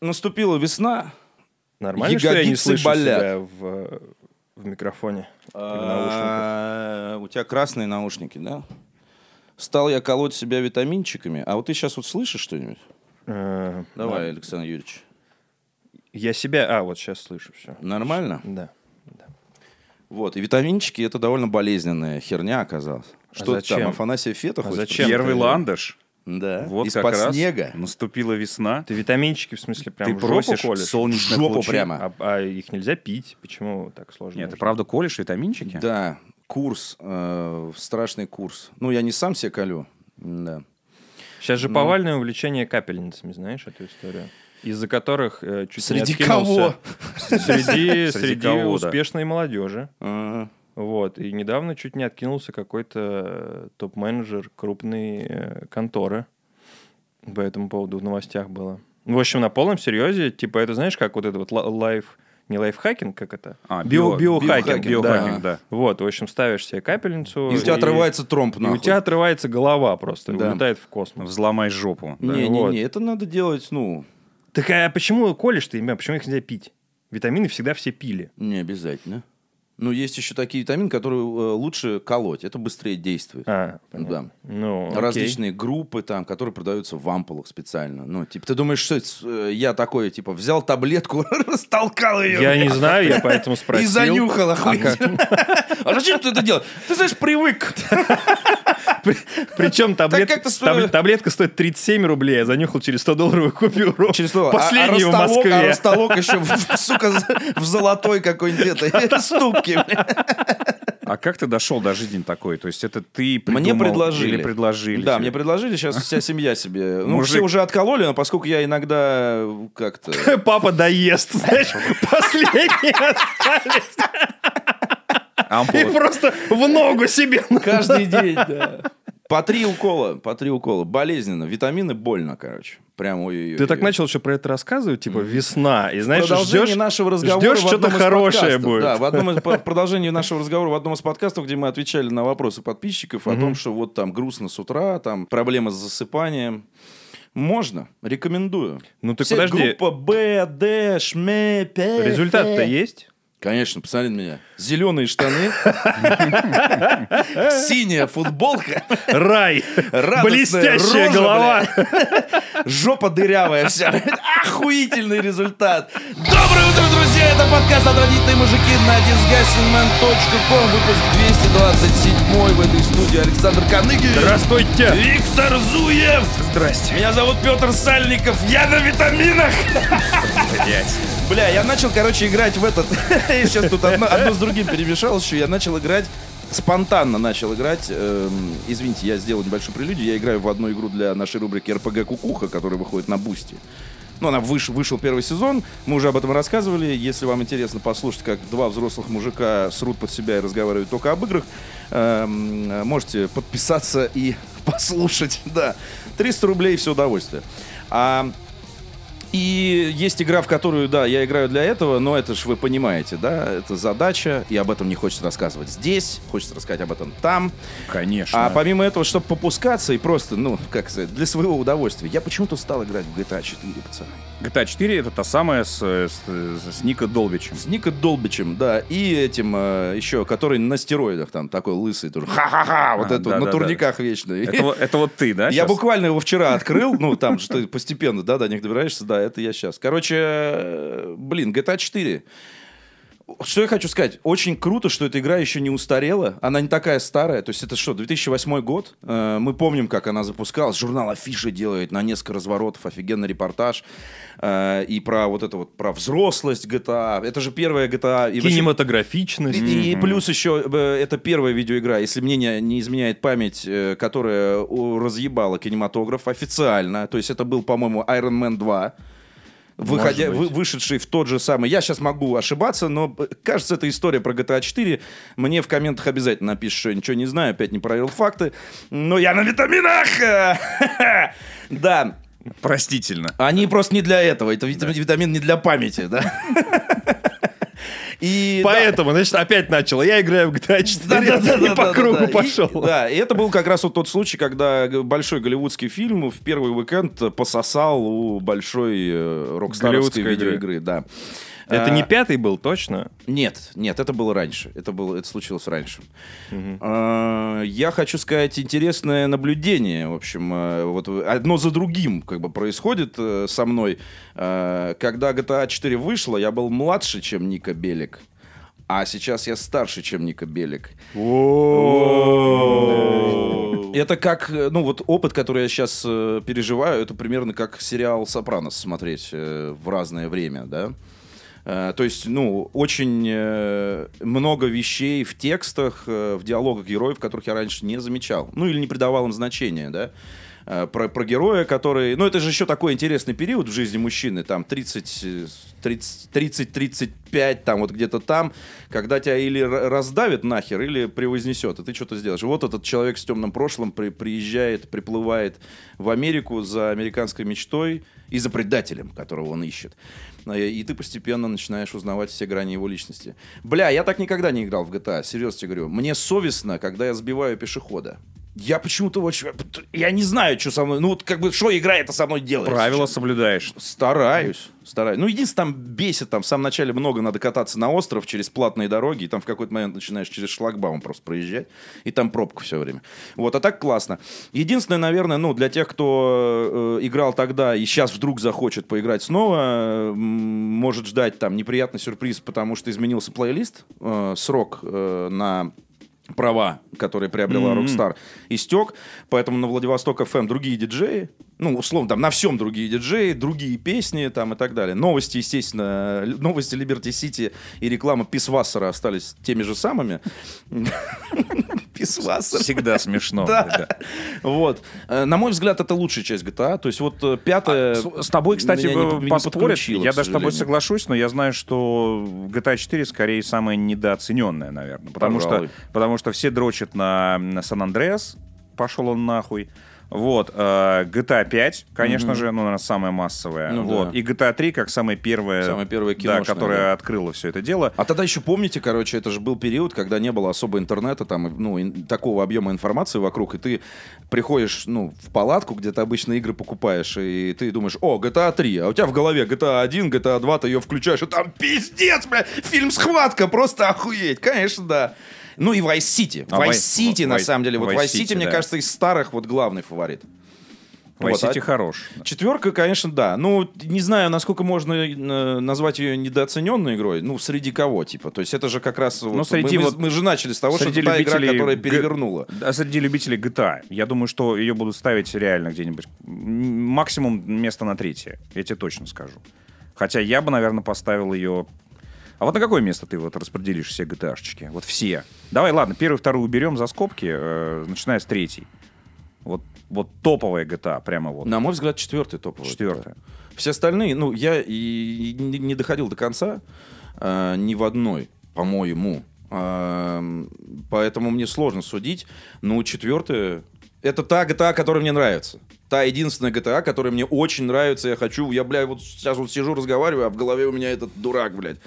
Наступила весна. Нормально, что я не Ягодицы слышу болят. себя в, в микрофоне? или в? А, У тебя красные наушники, да? Стал я колоть себя витаминчиками. А вот ты сейчас вот слышишь что-нибудь? Э, Давай, Александр Юрьевич. Я себя... А, вот сейчас слышу все. Нормально? Да. Вот. И витаминчики это довольно болезненная херня оказалась. Что ты А зачем? там, Афанасия Фета А зачем? Первый ландыш. Да. Вот Из-под как раз снега. наступила весна. Ты витаминчики, в смысле, прям Ты в жопу просишь колешь? солнечных жопу лучей. прямо. А, а их нельзя пить? Почему так сложно? Нет, ты правда колешь витаминчики? Да, курс, э, страшный курс. Ну, я не сам себе колю. Да. Сейчас Ну. же повальное увлечение капельницами, знаешь эту историю? Из-за которых э, чуть Среди не откинулся... Среди, Среди среди кого, да. успешной молодежи. Ага. Вот. И недавно чуть не откинулся какой-то э, топ-менеджер крупной э, конторы. По этому поводу в новостях было. В общем, на полном серьезе, типа, это знаешь, как вот это вот ла- лайф... Не лайфхакинг, как это? А, Био- био- биохакинг, биохакинг, да. Вот, в общем, ставишь себе капельницу. И у тебя отрывается тромб, и у нахуй. тебя отрывается голова просто, Да. улетает в космос. Взломай жопу. да. Не-не-не, вот. это надо делать, ну, Так а почему колешь ты, почему их нельзя пить? Витамины всегда все пили. не обязательно. Ну, есть еще такие витамины, которые э, лучше колоть. Это быстрее действует. А, понятно. Да. Ну, окей. Различные группы там, которые продаются в ампулах специально. Ну, типа, ты думаешь, что э, я такой, типа, взял таблетку, растолкал ее. Я не знаю, я поэтому И спросил. занюхал охуительно. А зачем ты это делаешь? Ты знаешь, привык. Причем таблетка стоит 37 рублей, а занюхал через 100 долларовую купюру. Через слово. Последнюю а, в а растолок- А Москве. растолок еще, в- сука, в золотой какой-нибудь этой ступке. А как ты дошел до жизни такой? То есть это ты Мне придумал предложили. Или предложили? Да, тебе? мне предложили, сейчас вся семья себе. Ну, Мужик. все уже откололи, но поскольку я иногда как-то... Папа доест, знаешь, последние остались. И просто в ногу себе. Каждый день, да. По три укола, по три укола. Болезненно. Витамины больно, короче. Прям ой Ты так начал еще про это рассказывать, типа весна, и знаешь, продолжение ждешь, нашего разговора ждешь что-то хорошее подкастов. будет. Да, в, одном из, в продолжении нашего разговора в одном из подкастов, где мы отвечали на вопросы подписчиков о том, что вот там грустно с утра, там проблемы с засыпанием. Можно, рекомендую. Ну ты Все подожди, Группа Б, Д, Шме, П. результат-то есть? Конечно, посмотри на меня. Зеленые штаны, синяя футболка, Рай, блестящая голова. жопа дырявая вся. Охуительный результат. Доброе утро, друзья! Это подкаст «Отвратительные мужики» на disgustingman.com. Выпуск 227 в этой студии Александр Каныгин. Здравствуйте. Виктор Зуев. Здрасте. Меня зовут Петр Сальников. Я на витаминах. Бля, я начал, короче, играть в этот... Я сейчас тут одно, одно с другим перемешалось еще. Я начал играть... Спонтанно начал играть. эм, извините, я сделал небольшую прелюдию. Я играю в одну игру для нашей рубрики РПГ Кукуха, которая выходит на Boosty. Ну, она выш- вышел первый сезон, мы уже об этом рассказывали. Если вам интересно послушать, как два взрослых мужика срут под себя и разговаривают только об играх, эм, можете подписаться и послушать. Да, 300 рублей все удовольствие. А, и есть игра, в которую, да, я играю для этого, но это ж вы понимаете, да, это задача, и об этом не хочется рассказывать здесь, хочется рассказать об этом там. Конечно. А помимо этого, чтобы попускаться и просто, ну, как сказать, для своего удовольствия, я почему-то стал играть в GTA 4, пацаны. GTA 4 это та самая с, с, с Ника Долбичем. С Ника Долбичем, да, и этим э, еще, который на стероидах там, такой лысый тоже. Ха-ха-ха, вот А, это, да, на да, турниках вечно. Это, вот- это вот ты, да? Я буквально его вчера открыл, ну, там, что постепенно, да, до них добираешься, да, это я сейчас. Короче, э, блин, GTA 4. Что я хочу сказать? Очень круто, что эта игра еще не устарела. Она не такая старая. То есть это что, 2008 год? Э, Мы помним, как она запускалась. Журнал Афиша делает на несколько разворотов. Офигенный репортаж. Э, И про вот это вот, про взрослость GTA. Это же первая GTA. И вообще- Кинематографичность. и, и плюс еще э, это первая видеоигра, если мне не, не изменяет память, которая разъебала кинематограф официально. То есть это был, по-моему, Iron Man 2. Выходя, вы- вышедший в тот же самый. Я сейчас могу ошибаться, но э, кажется, это история про GTA 4. Мне в комментах обязательно напишешь, что я ничего не знаю, опять не проверил факты. Но я на витаминах! Да, Простительно. они просто не для этого. Это вит- витамин не для памяти, да? И, да, Поэтому, значит, опять начал. Я играю в GTA 4 Да-да-да-да-да-да. и по кругу И- пошел. Да, и это был как раз вот тот случай, когда большой голливудский фильм в первый уикенд пососал у большой э, рокстаровской Голливудской игры. видеоигры, да. Это А, не пятый был, точно? Нет, нет, это было раньше. Это, было, это случилось раньше. А, Я хочу сказать интересное наблюдение. В общем, э, вот одно за другим как бы происходит э, со мной. Э, Когда GTA 4 вышла, я был младше, чем Ника Белик. А сейчас я старше, чем Ника Белик. Это как, э, ну вот опыт, который я сейчас переживаю, это примерно как сериал «Сопранос» смотреть э, в разное время, да. Э, То есть, ну, очень э, много вещей в текстах, э, в диалогах героев, которых я раньше не замечал. Ну, или не придавал им значения, да. Э, Про, про героя, который... Ну, это же еще такой интересный период в жизни мужчины, там, 30, э, 30, 30-35, там, вот где-то там, когда тебя или ра- раздавит нахер, или превознесет, и ты что-то сделаешь. И вот этот человек с темным прошлым при- приезжает, приплывает в Америку за американской мечтой и за предателем, которого он ищет. Э, И ты постепенно начинаешь узнавать все грани его личности. Бля, я так никогда не играл в GTA, серьезно тебе говорю. Мне совестно, когда я сбиваю пешехода. Я почему-то очень... Я не знаю, что со мной... Ну, вот как бы, что игра это со мной делает? Правила соблюдаешь. Стараюсь, стараюсь. Ну, единственное, там бесит, там в самом начале много надо кататься на остров через платные дороги, и там в какой-то момент начинаешь через шлагбаум просто проезжать, и там пробка все время. Вот, а так классно. Единственное, наверное, ну, для тех, кто э, играл тогда и сейчас вдруг захочет поиграть снова, э, может ждать там неприятный сюрприз, потому что изменился плейлист, э, срок э, на права, которые приобрела Rockstar, истек. Поэтому на Владивосток FM другие диджеи, ну, условно, там на всем другие диджеи, другие песни там и так далее. Новости, естественно, новости Liberty City и реклама Писвассера остались теми же самыми. Писвассер. Всегда смешно. Да. Вот. Э, На мой взгляд, это лучшая часть GTA. То есть вот э, пятая... С с тобой, кстати, поспорят. Я даже с тобой соглашусь, но я знаю, что GTA 4 скорее самая недооцененная, наверное. Потому что, потому что все дрочат на, на Сан-Андреас. Пошел он нахуй. Вот, э, GTA 5, конечно же, ну, наверное, самая массовая. Ну вот. да. И GTA 3 как самая первая, Самая первая да, которая да. открыла все это дело. А тогда еще помните, короче, это же был период, когда не было особо интернета, там, ну, ин- такого объема информации вокруг, и ты приходишь, ну, в палатку, где ты обычно игры покупаешь, и ты думаешь, о, GTA 3, а у тебя в голове GTA 1, GTA 2, ты ее включаешь, и там пиздец, бля, фильм «Схватка», просто охуеть, конечно, да. Ну и Vice City. А Vice City, на самом деле. Вот Vice City, мне кажется, из старых вот главный фаворит. Vice Вот, а- City хорош. Четверка, конечно, да. Ну, не знаю, насколько можно э, назвать ее недооцененной игрой. Ну, среди кого, типа. То есть это же как раз... вот среди мы, вот- мы же начали с того, что это та игра, которая г- перевернула. А среди любителей GTA, я думаю, что ее будут ставить реально где-нибудь максимум место на третье. Я тебе точно скажу. Хотя я бы, наверное, поставил ее... А вот на какое место ты вот распределишь все GTA-шечки? Вот все. Давай, ладно, первую, вторую уберем за скобки, э, начиная с третьей. Вот, вот топовая GTA, прямо вот. На мой взгляд, четвертый топовый. Четвертая. да. Все остальные, ну, я и не доходил до конца э, ни в одной, по-моему. Эм, поэтому мне сложно судить. Ну, четвертая... Это та GTA, которая мне нравится. Та единственная GTA, которая мне очень нравится. Я хочу... Я, бля, вот сейчас вот сижу, разговариваю, а в голове у меня этот дурак, блядь.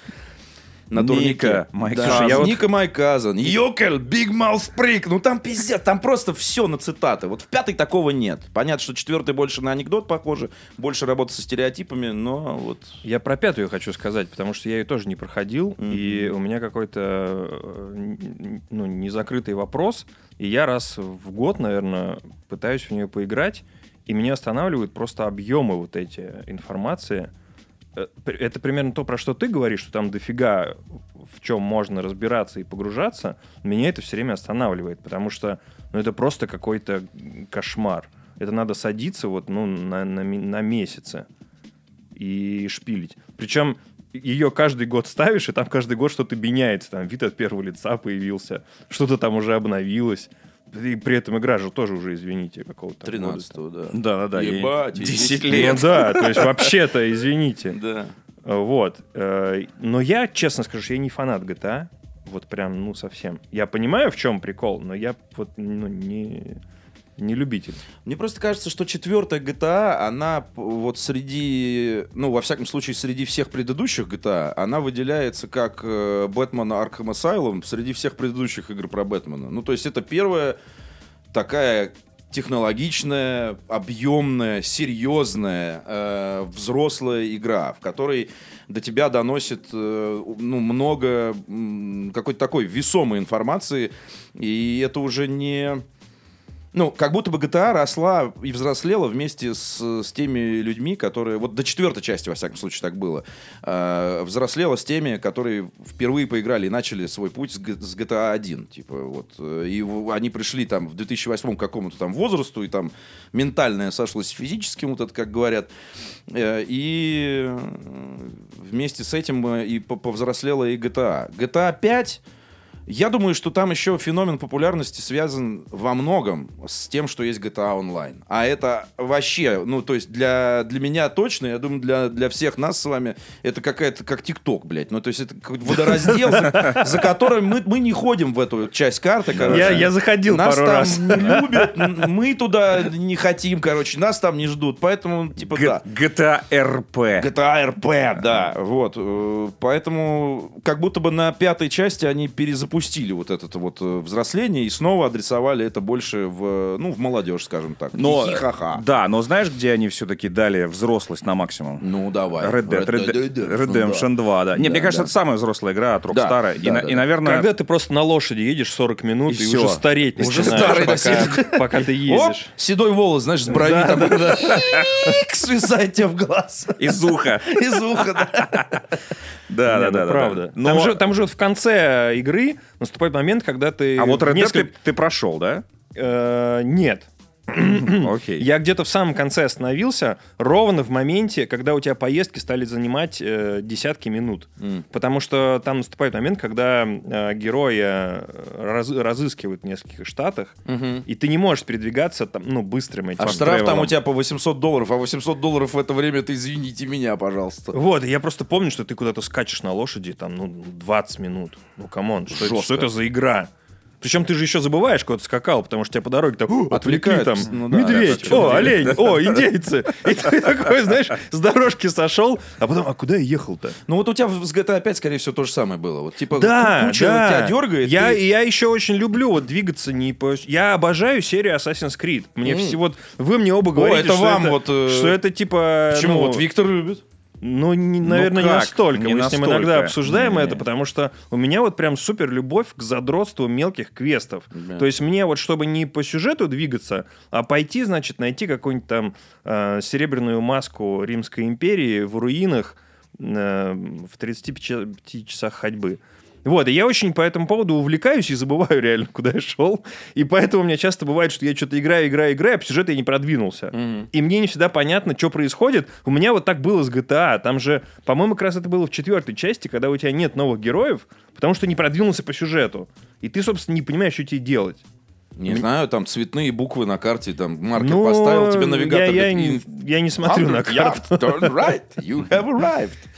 На Ника, турнике. Майк Да. Я вот- Ника Майказан. Йокель, Биг Маус Прик. Ну там пиздец, там просто все на цитаты. Вот в пятой такого нет. Понятно, что четвертый больше на анекдот похоже, больше работа со стереотипами, но вот... Я про пятую хочу сказать, потому что я ее тоже не проходил, и у меня какой-то э, ну, незакрытый вопрос, и я раз в год, наверное, пытаюсь в нее поиграть, и меня останавливают просто объемы вот эти информации. Э, Это примерно то, про что ты говоришь, что там дофига в чем можно разбираться и погружаться. Меня это все время останавливает, потому что ну, это просто какой-то кошмар. Это надо садиться вот, ну, на, на на месяцы и шпилить. Причем ее каждый год ставишь, и там каждый год что-то меняется. Там вид от первого лица появился, что-то там уже обновилось. И при этом игра же тоже уже, извините, какого-то... 13 года. да. Да-да-да. и Ебать, и 10 10 лет. Ну да, то есть вообще-то, извините. Да. Вот. Э, Но я, честно скажу, что я не фанат GTA. Вот прям, ну, совсем. Я понимаю, в чем прикол, но я вот, ну, не... не любитель. Мне просто кажется, что четвертая GTA, она п- вот среди, ну, во всяком случае, среди всех предыдущих GTA, она выделяется как э, Бэтмен Arkham Asylum среди всех предыдущих игр про Бэтмена. Ну, то есть это первая такая технологичная, объемная, серьезная, э, взрослая игра, в которой до тебя доносит э, ну, много какой-то такой весомой информации, и это уже не... Ну, как будто бы GTA росла и взрослела вместе с, с теми людьми, которые... Вот до четвертой части, во всяком случае, так было. э, взрослела с теми, которые впервые поиграли и начали свой путь с, с GTA 1. Типа, вот. И они пришли там в 2008 к какому-то там возрасту, и там ментальное сошлось с физическим, вот это как говорят. Э, И вместе с этим э, и по- повзрослела и GTA. GTA 5... Я думаю, что там еще феномен популярности связан во многом с тем, что есть GTA Online. А это вообще, ну, то есть для, для меня точно, я думаю, для, для всех нас с вами, это какая-то как ТикТок, блядь. Ну, то есть это какой-то водораздел, за, которым мы, мы не ходим в эту часть карты, короче. Я, я заходил Нас пару там раз. не любят, мы туда не хотим, короче, нас там не ждут, поэтому, типа, да. Г- GTA RP. GTA RP, да, вот. э, Поэтому как будто бы на пятой части они перезапустили вот это вот э, взросление и снова адресовали это больше в, ну, в молодежь, скажем так. Но, Хи-хи-ха-ха. да, но знаешь, где они все-таки дали взрослость на максимум? Ну, давай. Red Dead, Red Dead Redemption 2, да. Не, Да, мне кажется, да. это самая взрослая игра от Да, Rockstar. и, да, на- да, и, да. наверное... Когда ты просто на лошади едешь 40 минут И и, уже стареть Уже начинаешь, старый, да, пока, пока ты Оп, ездишь. седой волос, знаешь, с брови там свисает тебе в глаз. Из уха. Из уха, да. Да, да, ну да. да, правда. да. Там, же, там же вот в конце игры наступает момент, когда ты... А вот Red Dead ты, ты прошел, да? Э, нет. Окей. Я где-то в самом конце остановился, ровно в моменте, когда у тебя поездки стали занимать э, десятки минут. Потому что там наступает момент, когда э, героя э, раз- разыскивают в нескольких штатах, и ты не можешь передвигаться там, ну, быстрым этим А штраф там travel ом. у тебя по 800 долларов, а 800 долларов в это время это извините меня, пожалуйста. Вот, я просто помню, что ты куда-то скачешь на лошади, там, ну, 20 минут. Ну, come on, что, это- что это за игра? Причем ты же еще забываешь, куда ты скакал, потому что тебя по дороге там «О, отвлекли там Ну да, медведь, да, о, да. олень, о, индейцы. И ты такой, знаешь, с дорожки сошел, а потом, а куда я ехал-то? Ну вот у тебя с GTA 5, скорее всего, то же самое было. Вот типа Да, куча да. тебя дергает. Я, и я еще очень люблю вот двигаться не по... Я обожаю серию Assassin's Creed. Мне все вот... Вы мне оба говорите, это что, вам это, вот, э, что это типа... Почему? ну, Вот Виктор любит. Ну, не- наверное, не как? настолько. Не Мы с ним настолько. иногда обсуждаем Не-не-не. это, потому что у меня вот прям супер любовь к задротству мелких квестов. То есть мне вот, чтобы не по сюжету двигаться, а пойти, значит, найти какую-нибудь там э, серебряную маску Римской империи в руинах э, в 35 часах ходьбы. Вот, и я очень по этому поводу увлекаюсь и забываю реально, куда я шел. И поэтому у меня часто бывает, что я что-то играю, играю, играю, а по сюжету я не продвинулся. И мне не всегда понятно, что происходит. У меня вот так было с GTA. Там же, по-моему, как раз это было в четвертой части, когда у тебя нет новых героев, потому что не продвинулся по сюжету. И ты, собственно, не понимаешь, что тебе делать. Не знаю, там цветные буквы на карте, там маркер Ну, поставил, тебе навигатор. Я, я, говорит, не- я не смотрю на 100 карту. right, you have arrived.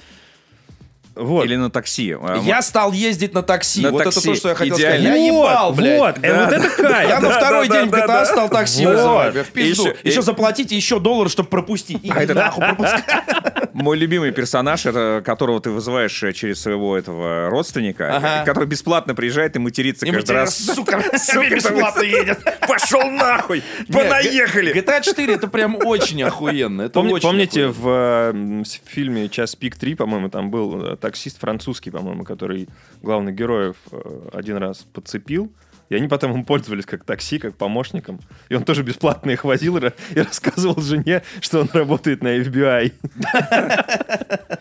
Вот. Или на такси. А, Я стал ездить на такси. На вот такси. это то, что я хотел Идеально. сказать. Я ебал, вот, блядь. вот, э, вот это кайф. Я на Да, второй да, день в да, GTA да. стал такси Вот. вызывать. В пизду. Еще- Еще заплатите еще доллар, чтобы пропустить. Иди нахуй, пропускай. Мой любимый персонаж, это которого ты вызываешь э, через своего этого родственника, Ага. который бесплатно приезжает и матерится И каждый раз. сука, Сука, бесплатно едет. Пошел нахуй! Понаехали! GTA 4 это прям очень охуенно. Это Помни- очень помните, охуенно. в э, с- фильме «Час пик 3», по-моему, там был таксист французский, по-моему, который главных героев э, один раз подцепил, и они потом им пользовались как такси, как помощником. И он тоже бесплатно их возил и ра- и рассказывал жене, что он работает на FBI.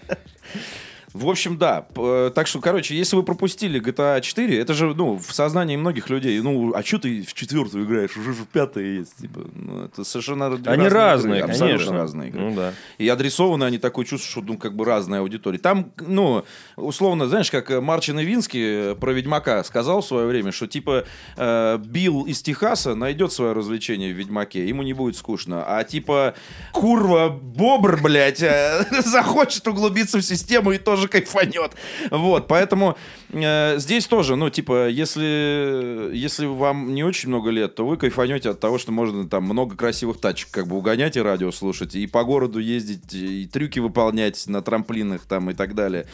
В общем, да. Э, Так что, короче, если вы пропустили GTA 4, это же, ну, в сознании многих людей, ну, а что ты в четвертую играешь? Уже же в пятая есть. Типа, ну, это совершенно Они разные разные, игры, абсолютно конечно. разные игры. Ну да. И адресованы они такое чувство, что, ну, как бы разная аудитория. Там, ну, условно, знаешь, как э, Марчин Ивинский э, про Ведьмака сказал в свое время, что, типа, э, Билл из Техаса найдет свое развлечение в Ведьмаке, ему не будет скучно. А, типа, курва Бобр, блядь, захочет углубиться в систему и тоже кайфанет. Вот, поэтому э, здесь тоже, ну, типа, если, если вам не очень много лет, то вы кайфанете от того, что можно там много красивых тачек как бы угонять и радио слушать, и по городу ездить, и трюки выполнять на трамплинах там и так далее.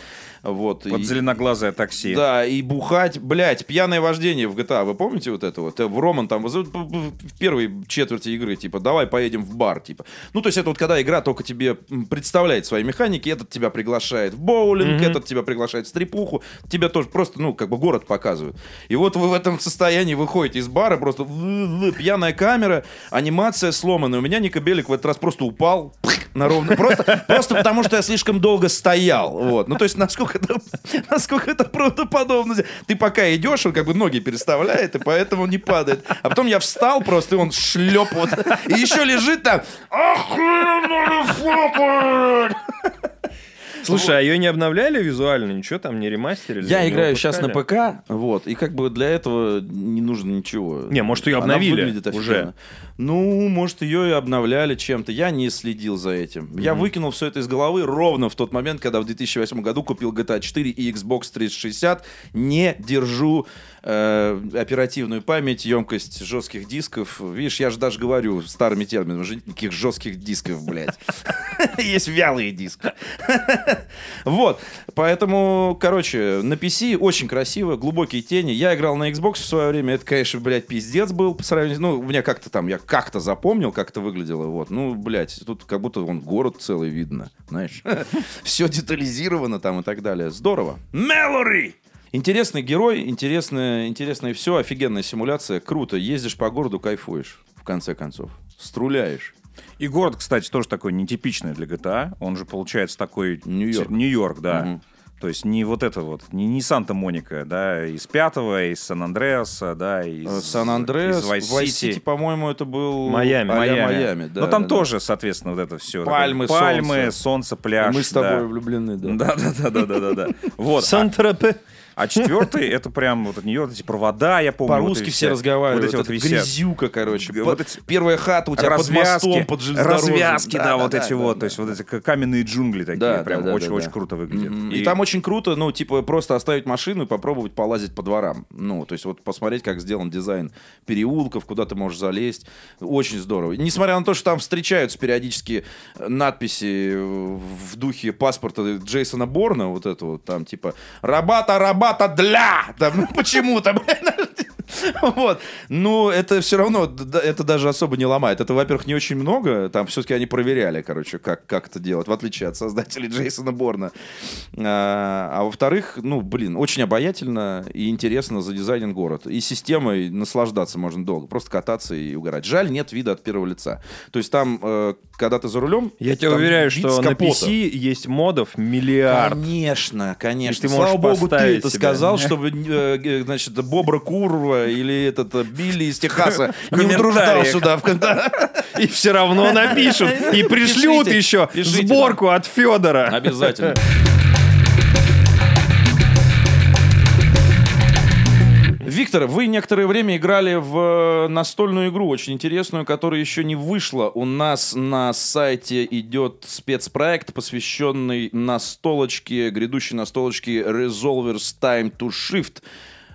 Вот. Вот и- зеленоглазое такси. да, и бухать, блядь, пьяное вождение в GTA, вы помните вот это вот? Э, В Роман там, в первой четверти игры, типа, давай поедем в бар, типа. Ну, то есть это вот когда игра только тебе представляет свои механики, этот тебя приглашает в боулинг, этот тебя приглашает в стрипуху, тебе тоже просто, ну, как бы город показывают. И вот вы в этом состоянии выходите из бара, просто пьяная камера, анимация сломанная. У меня Ника Белик в этот раз просто упал на ровно. Просто, просто потому, что я слишком долго стоял. Вот. Ну, то есть, насколько это, насколько это правдоподобно. Ты пока идешь, он как бы ноги переставляет, и поэтому не падает. А потом я встал просто, и он шлеп вот. И еще лежит там. «Охуенно, Слушай, а ее не обновляли визуально? Ничего там не ремастерили? Я играю сейчас на? ПК, вот, и как бы для этого не нужно ничего. Не, может, Она обновили уже. Ну, может, ее и обновляли чем-то. Я не следил за этим. Я выкинул все это из головы ровно в тот момент, когда в 2008 году купил GTA 4 и Xbox 360. Не держу э, оперативную память, емкость жестких дисков. Видишь, я же даже говорю старыми терминами, никаких жестких дисков, блядь. Есть вялые диски. Вот, поэтому, короче, на PC очень красиво, глубокие тени. Я играл на Xbox в свое время, это, конечно, блядь, пиздец был по сравнению. Ну, у меня как-то там, я как-то запомнил, как это выглядело, вот. Ну, блядь, тут как будто вон город целый видно, знаешь. Все детализировано там и так далее. Здорово. Мэлори! Интересный герой, интересное, интересное все, офигенная симуляция, круто. Ездишь по городу, кайфуешь, в конце концов. Струляешь. И город, кстати, тоже такой нетипичный для GTA. Он же получается такой... Нью-Йорк. Нью-Йорк, да. Мгм. То есть не вот это вот, не, не Санта-Моника, да, из пятого, из Сан-Андреаса, да, из... Э, Сан-Андреас, из City, по-моему, это был Майами. а-ля Майами. да, Но там да, да. тоже, соответственно, вот это все. Пальмы, Пальмы, солнце. солнце, пляж. Мы с тобой да. влюблены, да. Да, да, да, да, да, да, да. Вот. А, Сан-Тропе. А четвертый это прям вот Нью-Йорк, эти провода, я помню. вот По-русски эти все разговаривают. Вот эти вот висят. грязюка, короче. Вот эти- Первая хата у тебя под мостом, под развязки, да, вот эти да, вот, да, то есть да. вот эти каменные джунгли такие, Да, прям да, да, очень-очень да, да. круто выглядят. Мгм. И там очень круто, ну, типа, просто оставить машину и попробовать полазить по дворам. Ну, то есть вот посмотреть, как сделан дизайн переулков, куда ты можешь залезть. Очень здорово. Несмотря на то, что там встречаются периодически надписи в духе паспорта Джейсона Борна, вот это вот, там, типа, «Рабата, рабата для!» Там, ну, почему-то. Вот. Ну, это все равно, это даже особо не ломает. Это, во-первых, не очень много. Там все-таки они проверяли, короче, как, как это делать, в отличие от создателей Джейсона Борна. А, а во-вторых, ну, блин, очень обаятельно и интересно задизайнен город. И системой наслаждаться можно долго. Просто кататься и угорать. Жаль, нет вида от первого лица. То есть там, э, когда ты за рулем... Я тебе уверяю, что на. PC есть модов миллиард. Конечно, конечно. И ты Слава богу, ты это себе. сказал, чтобы, э, э, значит, Бобра Курва или этот э, Билли из Техаса не утруждал сюда. в И все равно напишут. И пришлют еще сборку от Федора. Обязательно. Виктор, вы некоторое время играли в э, настольную игру, очень интересную, которая еще не вышла. У нас на сайте идет спецпроект, посвященный настолочке, грядущей настолочке Resolvers Time to Shift,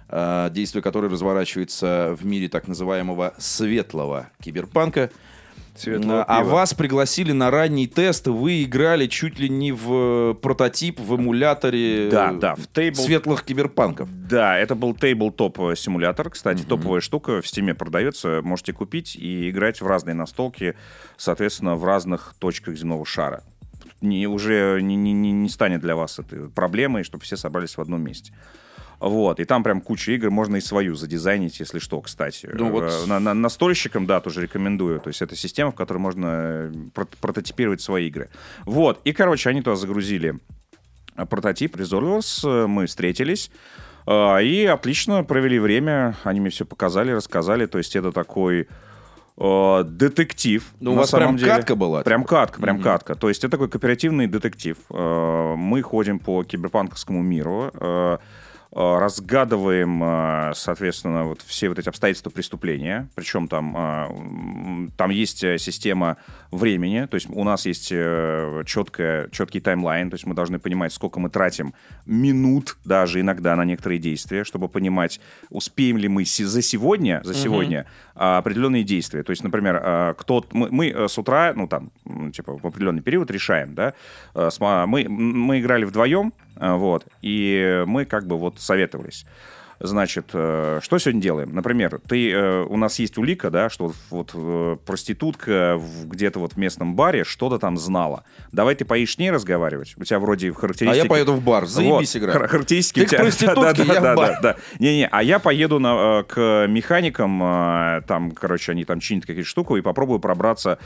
э, действие которой разворачивается в мире так называемого светлого киберпанка. Светлого а пива. вас пригласили на ранний тест, вы играли чуть ли не в э, прототип, в эмуляторе Да, э, да, в тейбл- светлых киберпанков. Да, это был тейбл-топ симулятор. Кстати, топовая штука в Steam продается. Можете купить и играть в разные настолки, соответственно, в разных точках земного шара. Не, уже не, не- не- не станет для вас этой проблемой, чтобы все собрались в одном месте. Вот, и там прям куча игр, можно и свою задизайнить, если что, кстати. Ну вот- Э, на, на- настольщикам, да, тоже рекомендую. То есть это система, в которой можно э, прот- прототипировать свои игры. Вот, и, короче, они туда загрузили э, прототип Resolvers, мы встретились, и отлично провели время, они мне все показали, рассказали, то есть это такой э, детектив. Ну, у вас прям деле. катка была? Прям катка, прям катка. То есть это такой кооперативный детектив. Э, Мы ходим по киберпанковскому миру. Э, разгадываем, э, соответственно, вот все вот эти обстоятельства преступления. Причем там, э, там есть э, система времени, то есть у нас есть э, четкая, четкий таймлайн, то есть мы должны понимать, сколько мы тратим минут даже иногда на некоторые действия, чтобы понимать, успеем ли мы за сегодня, за сегодня а, определенные действия. То есть, например, а, кто мы, мы, э, с утра, ну там, типа в определенный период решаем, да, э, сма- мы, мы играли вдвоем, а, вот, и мы как бы вот советовались. Значит, э, что сегодня делаем? Например, ты, э, у нас есть улика, да, что вот э, проститутка в- где-то вот в местном баре что-то там знала. Давай ты поешь с ней разговаривать. У тебя вроде А характеристики... я поеду в бар, заебись Вот, хар- Характеристики Ты у тебя... проститутке, да, я в да, бар. да, да. Не-не, а я поеду на, к механикам, там, короче, они там чинят какие-то штуку, и попробую пробраться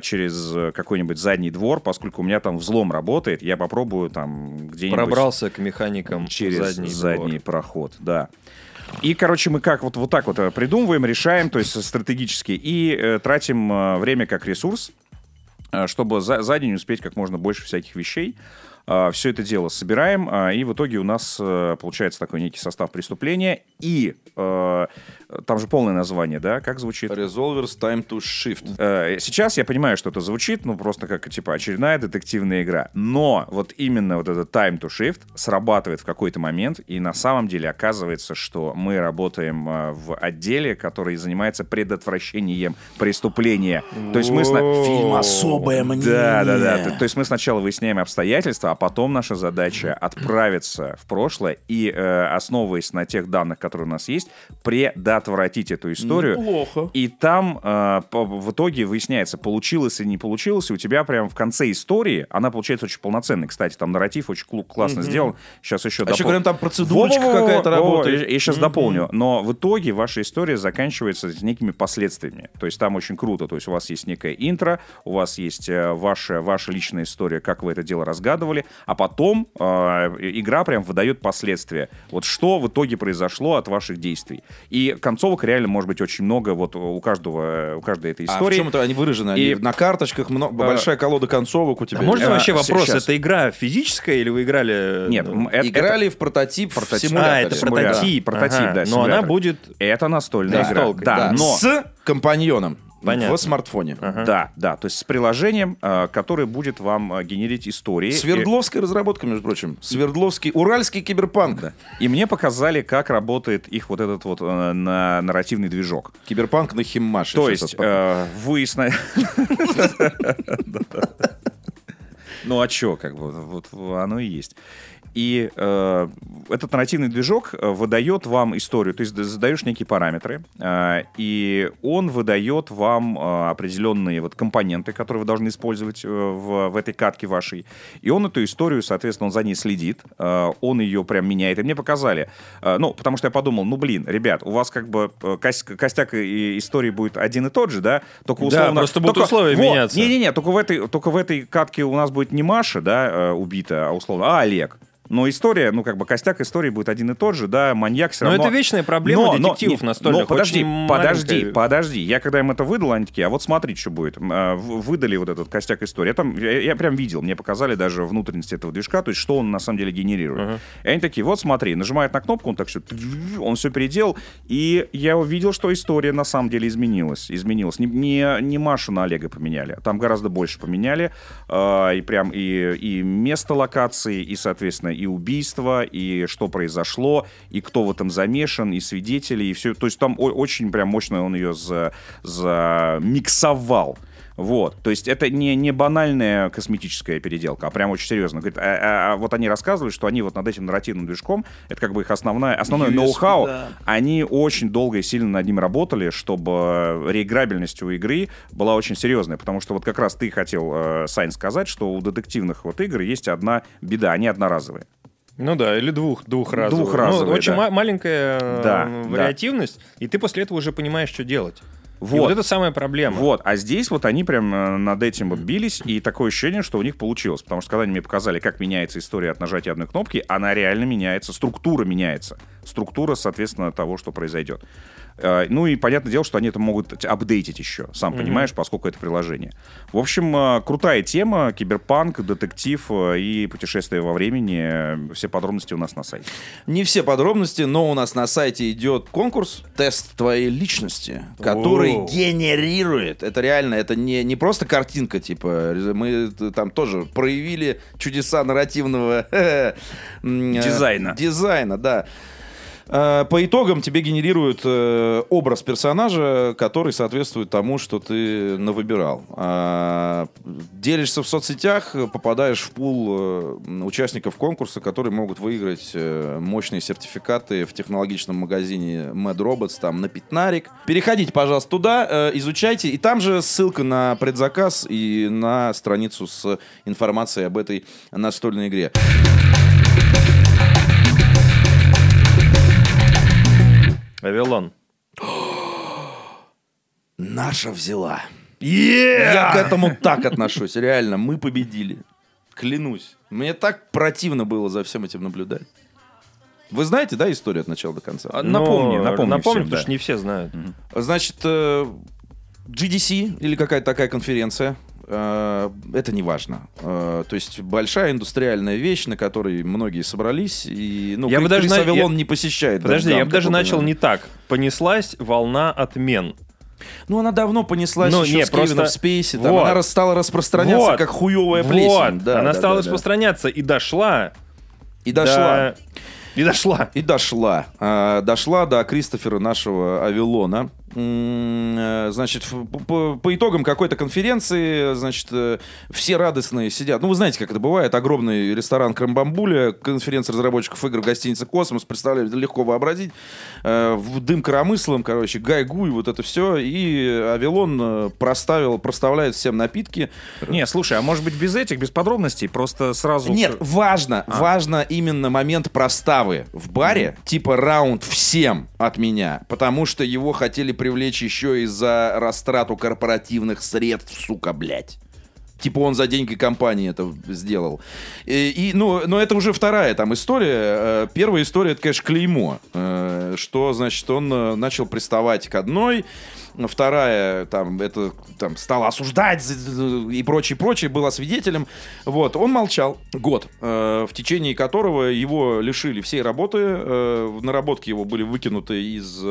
через какой-нибудь задний двор, поскольку у меня там взлом работает, я попробую там где-нибудь... Пробрался к механикам через задний, задний, двор. проход, да. И, короче, мы как вот, вот так вот э, придумываем, решаем, то есть стратегически, и э, тратим э, время как ресурс, э, чтобы за, за день успеть как можно больше всяких вещей. Все это дело собираем, а, и в итоге у нас э, получается такой некий состав преступления, и э, там же полное название, да, как звучит? Resolvers Time to Shift. Э, Сейчас я понимаю, что это звучит, ну, просто как, типа, очередная детективная игра. Но вот именно вот этот time to shift срабатывает в какой-то момент, и на самом деле оказывается, что мы работаем в отделе, который занимается предотвращением преступления. То есть мы... Фильм «Особое Да, да, да. То, то есть мы сначала выясняем обстоятельства, а потом наша задача отправиться в прошлое и, э, основываясь на тех данных, которые у нас есть, предотвратить эту историю. Неплохо. И там э, в итоге выясняется, получилось или не получилось, и у тебя прям в конце истории, она получается очень полноценной. Кстати, там нарратив очень классно сделан. Сейчас еще А еще, говорят, там процедурочка какая-то работает. Я, сейчас дополню. Но в итоге ваша история заканчивается с некими последствиями. То есть там очень круто. То есть у вас есть некое интро, у вас есть э, ваша, ваша личная история, как вы это дело разгадывали, а потом э, игра прям выдает последствия. Вот что в итоге произошло от ваших действий. И концовок реально может быть очень много вот у каждого, у каждой этой А в истории. чем это они выражены? Они И- на карточках, много, большая колода концовок у тебя. А можно Э, вообще вопрос, сейчас. это игра физическая или вы играли... Нет, ну, это- Играли в прототип, в Прототип. симуляторе. А, это симулятор. прототип. Прототип, ага. да, Но симулятор. она будет... Это настольная игра. Настолкой, Да, да. но... С компаньоном Понятно. в смартфоне. Да, да, то есть с приложением, э, которое будет вам э, генерить истории. Свердловская разработка, между прочим. Свердловский, уральский киберпанк. И, и мне показали, как работает их вот этот вот э, на, нарративный движок. Киберпанк на химмаше. То есть э, вы сна- Ну а чё, как бы, вот оно и есть. И э, этот нарративный движок э, выдает вам историю, то есть задаешь некие параметры, э, и он выдает вам э, определенные вот компоненты, которые вы должны использовать э, в, в этой катке вашей. И он эту историю, соответственно, он за ней следит, э, он ее прям меняет. И мне показали, э, ну, потому что я подумал, ну, блин, ребят, у вас как бы э, кос- костяк и истории будет один и тот же, да? Только Да, условно... просто будут только- условия вот, меняться. Не-не-не, только в этой, только в этой катке у нас будет не Маша, да, э, убита, а условно, а Олег. Но история, ну, как бы костяк истории будет один и тот же, да, маньяк все Но равно... это вечная проблема детективов не, настольных, Но подожди, подожди, маленькая. подожди. Я когда им это выдал, они такие, а вот смотри, что будет. А, Выдали вот этот костяк истории. Я, там, я, я прям видел, мне показали даже внутренности этого движка, то есть что он на самом деле генерирует. И они такие, вот смотри, нажимает на кнопку, он так все, он все переделал, и я увидел, что история на самом деле изменилась. Изменилась. Не, не, не Машу на Олега поменяли, там гораздо больше поменяли. А, и прям и, и место локации, и, соответственно, и убийство, и что произошло, и кто в этом замешан, и свидетели, и все. То есть там очень прям мощно он ее за, замиксовал. Вот, то есть это не, не банальная косметическая переделка, а прям очень серьезно. Говорит, а- а- а вот они рассказывают, что они вот над этим нарративным движком, это как бы их основная, основное USP, ноу-хау, да. они очень долго и сильно над ним работали, чтобы реиграбельность у игры была очень серьезная, потому что вот как раз ты хотел, э, Сань, сказать, что у детективных вот игр есть одна беда, они одноразовые. Ну да, или двух, двухразовые. Двухразовые, Ну, очень да. ма- маленькая э, Да, вариативность, и ты после этого уже понимаешь, что делать. И Вот. вот это самая проблема. Вот, а здесь вот они прям э, над этим вот бились, и такое ощущение, что у них получилось. Потому что когда они мне показали, как меняется история от нажатия одной кнопки, она реально меняется, структура меняется. Структура, соответственно, того, что произойдет. Э, Ну и понятное дело, что они это могут апдейтить еще, сам понимаешь, поскольку это приложение. В общем, э, крутая тема, киберпанк, детектив э, и путешествие во времени. Все подробности у нас на сайте. Не все подробности, но у нас на сайте идет конкурс «Тест твоей личности», который Оу. генерирует. Это реально, это не, не просто картинка, типа, мы там тоже проявили чудеса нарративного Дизайна. Дизайна, да. Э, По итогам тебе генерируют э, образ персонажа, который соответствует тому, что ты навыбирал. А, Делишься в соцсетях, попадаешь в пул э, участников конкурса, которые могут выиграть э, мощные сертификаты в технологичном магазине Mad Robots, там на пятнарик. Переходите, пожалуйста, туда, э, изучайте, и там же ссылка на предзаказ и на страницу с информацией об этой настольной игре. Вавилон. Наша взяла. Я к этому так отношусь, реально, мы победили. Клянусь. Мне так противно было за всем этим наблюдать. Вы знаете, да, историю от начала до конца? А, Напомни, Ну, напомни Напомни, всем, потому да. что не все знают. Значит, э, GDC или какая-то такая конференция, это не важно. Э, То есть большая индустриальная вещь, на которой многие собрались, и ну, Я бы даже на- Авилон я- не посещает. Подожди, Дам, я бы даже начал не так. Понеслась волна отмен. Ну, она давно понеслась Ну, еще не, с просто- в Спейсе. Там, Вот. она стала распространяться, Вот. как хуевая Вот. плесень. Да, Она да, стала да, да. распространяться и дошла. И дошла. до- И дошла. И дошла. А, Дошла до Кристофера нашего Авилона. Э, Значит, по, итогам какой-то конференции, значит, э, все радостные сидят. Ну, вы знаете, как это бывает. Огромный ресторан Крамбамбуля, конференция разработчиков игр гостиница «Космос». Представляете, легко вообразить. Э, Дым коромыслом, короче, гай-гуй, вот это все. И Авилон проставил, проставляет всем напитки. Не, слушай, а может быть без этих, без подробностей, просто сразу... Нет, важно, А. важно именно момент проставы в баре, типа раунд всем от меня, потому что его хотели привлечь еще и за растрату корпоративных средств, сука, блядь. Типа он за деньги компании это сделал. И, и, ну, но это уже вторая там история. Э, Первая история, это, конечно, клеймо. Э, Что, значит, он э, начал приставать к одной. Вторая, там, это, там, стала осуждать и прочее, прочее, была свидетелем. Вот, он молчал год, э, в течение которого его лишили всей работы. э, наработки его были выкинуты из...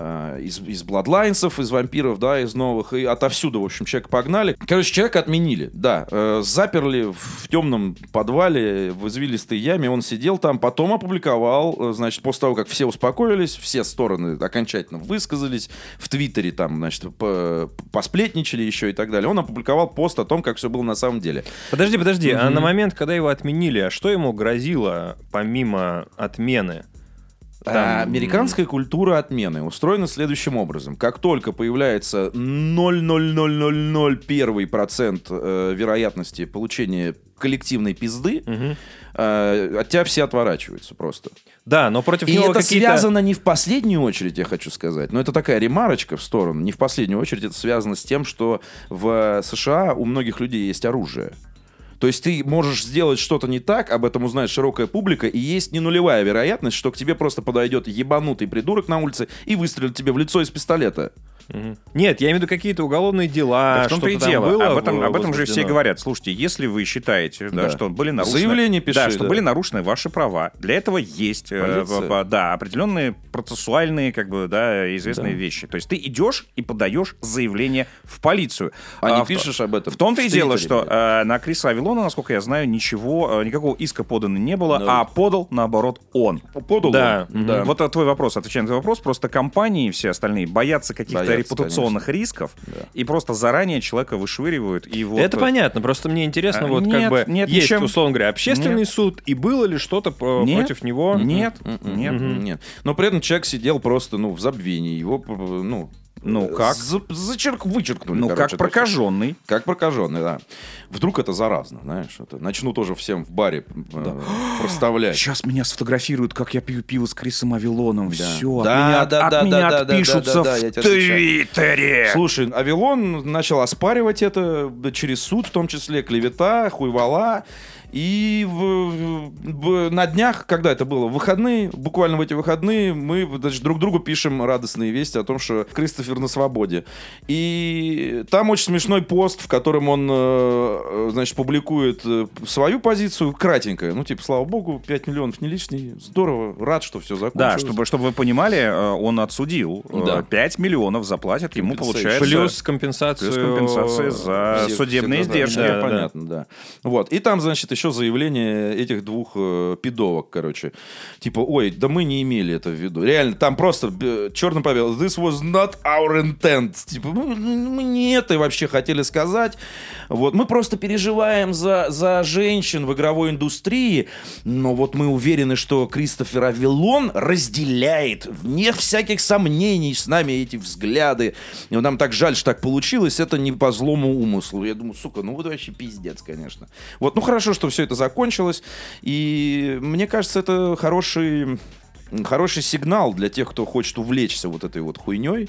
э, из, из Bloodlines'ов, из вампиров, да, из новых, и отовсюду, в общем, человека погнали. Короче, человека отменили, да. Э, заперли в темном подвале, в извилистой яме, он сидел там, потом опубликовал, э, значит, после того, как все успокоились, все стороны окончательно высказались, в Твиттере там, значит, по- посплетничали еще и так далее. Он опубликовал пост о том, как все было на самом деле. Подожди, подожди. А на момент, когда его отменили, а что ему грозило помимо отмены? А, Там- Американская культура отмены устроена следующим образом. Как только появляется 0,0001% э, вероятности получения коллективной пизды, Мгм. э, от тебя все отворачиваются просто. Да, но против И него это связано не в последнюю очередь, я хочу сказать, но это такая ремарочка в сторону. Не в последнюю очередь это связано с тем, что в США у многих людей есть оружие. То есть ты можешь сделать что-то не так, об этом узнает широкая публика, и есть не нулевая вероятность, что к тебе просто подойдет ебанутый придурок на улице и выстрелит тебе в лицо из пистолета. Мгм. Нет, я имею в виду какие-то уголовные дела, Так в том-то и дело. было об, этом, об этом же все возбуждено. говорят. Слушайте, если вы считаете, да, Да. что были нарушены... Заявление пиши, Да, что да. были нарушены ваши права. Для этого есть э, Полиция. да, определенные процессуальные как бы, да, известные Да. вещи. То есть ты идешь и подаешь заявление в полицию. А не в- пишешь об этом В том-то и дело, что э, на Криса Авилона, насколько я знаю, ничего, э, никакого иска подано не было, Да. а подал, наоборот, он. Подал Да. он, да. Вот твой вопрос, отвечая на твой вопрос, просто компании и все остальные боятся каких-то Репутационных рисков и просто заранее человека вышвыривают. И вот, Это понятно, просто мне интересно, А, вот нет, как бы нет, есть, ничем- условно говоря, общественный Нет. суд, и было ли что-то Нет. против него? Нет, М-м, нет. Нет. Но при этом человек сидел просто, ну, в забвении. Его, ну, Ну, как? За- зачерк, вычеркнули, Ну, короче, как прокаженный. всё. Как прокаженный, да. Вдруг это заразно, знаешь. Это, начну тоже всем в баре э, проставлять. Сейчас меня сфотографируют, как я пью пиво с Крисом Авилоном. Все, Да, от меня, да, от да, меня да, да, да, отпишутся да, да, я в. Твиттере. Слушай, Авилон начал оспаривать это да, через суд, в том числе клевета, хуйвала. И в- в- на днях, когда это было, в выходные, буквально в эти выходные, мы значит, друг другу пишем радостные вести о том, что Кристофер на свободе. И там очень смешной пост, в котором он, э, значит, публикует э, свою позицию, кратенькая. Ну, типа, слава богу, 5 миллионов не лишний, здорово, рад, что все закончилось. Да, чтобы, чтобы вы понимали, э, он отсудил. Да. 5 миллионов заплатят, ему получается... Плюс компенсацию... плюс компенсация за Все- судебные все издержки. да, Да, понятно, да. Вот. И там, значит, еще заявление этих двух э, пидовок, короче. Типа, ой, да мы не имели это в виду. Реально, там просто черным по белому. This was not our intent. Типа, мы, мы не это вообще хотели сказать. Вот. Мы просто переживаем за, за женщин в игровой индустрии, но вот мы уверены, что Кристофер Авилон разделяет, вне всяких сомнений, с нами эти взгляды. И нам так жаль, что так получилось. Это не по злому умыслу. Я думаю, сука, ну вот вообще пиздец, конечно. Вот, ну хорошо, что все это закончилось. И мне кажется, это хороший, хороший сигнал для тех, кто хочет увлечься вот этой вот хуйней.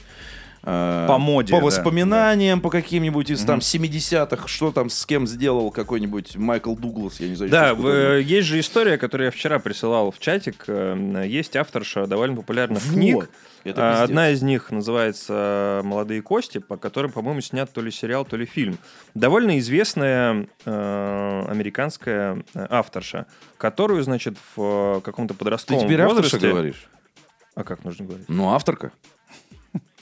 Э, По моде, По да, воспоминаниям, по каким-нибудь из там 70-х, что там с кем сделал какой-нибудь Майкл Дуглас, я не знаю. Да, в- э, есть же история, которую я вчера присылал в чатик. э, Есть авторша довольно популярных Вот. книг. Это А, пиздец. Одна из них называется «Молодые кости», по которой, по-моему, снят то ли сериал, то ли фильм. Довольно известная э, американская авторша, которую, значит, в каком-то Ты подростковом теперь авторша возрасте... говоришь? А как нужно говорить? Ну, авторка.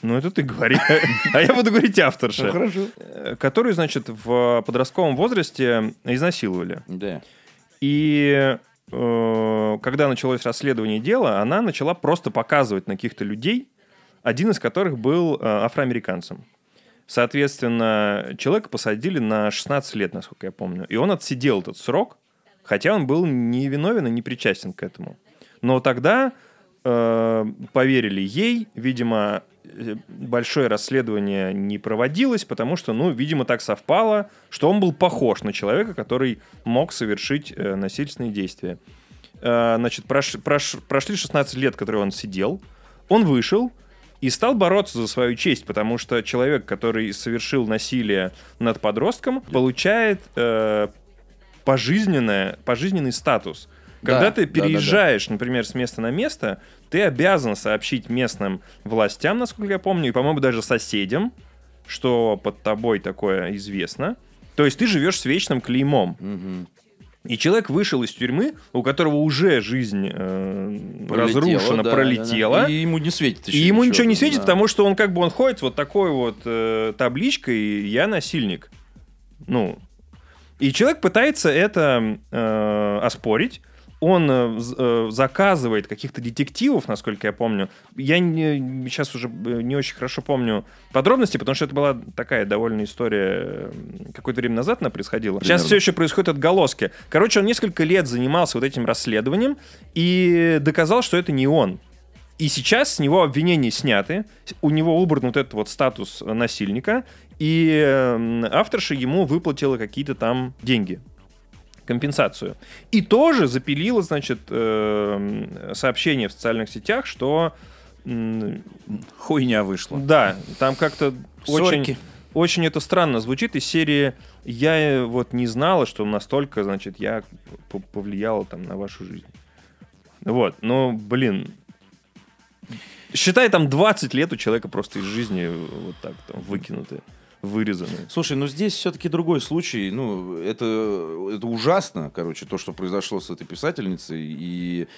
Ну, это ты говори. А я буду говорить авторша. хорошо. Э, Которую, значит, в подростковом возрасте изнасиловали. Да. И э, когда началось расследование дела, она начала просто показывать на каких-то людей, один из которых был э, афроамериканцем. Соответственно, человека посадили на 16 лет, насколько я помню. И он отсидел этот срок, хотя он был не виновен и не причастен к этому. Но тогда э, поверили ей, видимо, большое расследование не проводилось, потому что, ну, видимо, так совпало, что он был похож на человека, который мог совершить э, насильственные действия. Э, значит, прош- прош- прошли 16 лет, которые он сидел, он вышел и стал бороться за свою честь, потому что человек, который совершил насилие над подростком, получает э, пожизненное, пожизненный статус. Когда Да, ты да, да, да. переезжаешь, например, с места на место, ты обязан сообщить местным властям, насколько я помню, и, по-моему, даже соседям, что под тобой такое известно. То есть ты живешь с вечным клеймом. И человек вышел из тюрьмы, у которого уже жизнь э, разрушена, да, пролетела. да, да. И ему не светит еще И ему ничего не светит, да. потому что он как бы он ходит вот такой вот э, табличкой «Я насильник». Ну, и человек пытается это э, оспорить. Он э, э, заказывает каких-то детективов, насколько я помню. Я не, сейчас уже э, не очень хорошо помню подробности, потому что это была такая довольно история какое-то время назад она происходила. Сейчас Примерно. все еще происходят отголоски. Короче, он несколько лет занимался вот этим расследованием и доказал, что это не он. И сейчас с него обвинения сняты, у него убран вот этот вот статус насильника, и авторша ему выплатила какие-то там деньги, компенсацию. И тоже запилила, значит, э, сообщение в социальных сетях, что Хуйня вышла. да, там как-то очень, очень это странно звучит из серии «Я э, вот не знала, что настолько, значит, я повлияла там на вашу жизнь». Вот, ну, блин, считай, там 20 лет у человека просто из жизни вот так там выкинуты, вырезаны. Слушай, ну здесь все-таки другой случай. Ну, это, это ужасно, короче, то, что произошло с этой писательницей. И,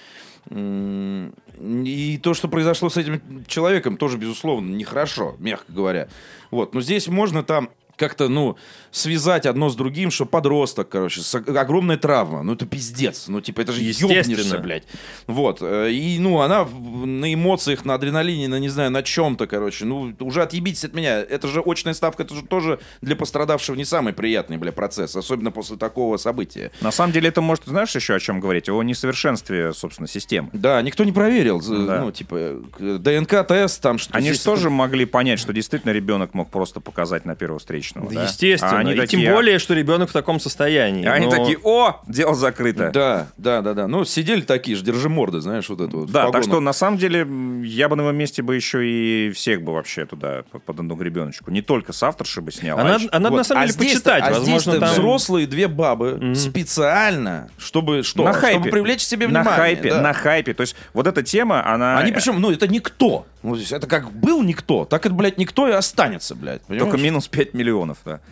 и то, что произошло с этим человеком, тоже, безусловно, нехорошо, мягко говоря. Вот. Но здесь можно там как-то, ну, связать одно с другим, что подросток, короче, с ог- огромная травма. Ну, это пиздец. Ну, типа, это же ёбнешься, блядь. Вот. э, И, ну, она на эмоциях, на адреналине, на, не знаю, на чем-то, короче. Ну, уже отъебитесь от меня. Это же очная ставка, это же тоже для пострадавшего не самый приятный, бля, процесс. Особенно после такого события. На самом деле это может, знаешь, еще о чем говорить? О несовершенстве, собственно, системы. Да, никто не проверил. Да. Ну, типа, ДНК-тест, там что-то. Они же тоже могли понять, что действительно ребенок мог просто показать на первого встречного. да? Естественно. А они и такие, тем более, что ребенок в таком состоянии. а они Но- такие, о, дело закрыто. Да, да, да, да. Ну, сидели такие же, держи морды, знаешь, вот это вот. Да, так что на самом деле я бы на его месте бы еще и всех бы вообще туда под- одну гребеночку. Не только с авторши бы снял. А а надо, еще- а надо Вот. на самом А деле здесь-то- почитать. а Возможно, там... взрослые две бабы специально, чтобы что? на чтобы хайпе. привлечь к себе на внимание. хайпе, да. на хайпе. То есть вот эта тема, она... Они причем, ну, это никто. Ну, здесь это как был никто, так это, блядь, никто и останется, блядь. Только понимаешь? минус 5 миллионов, да.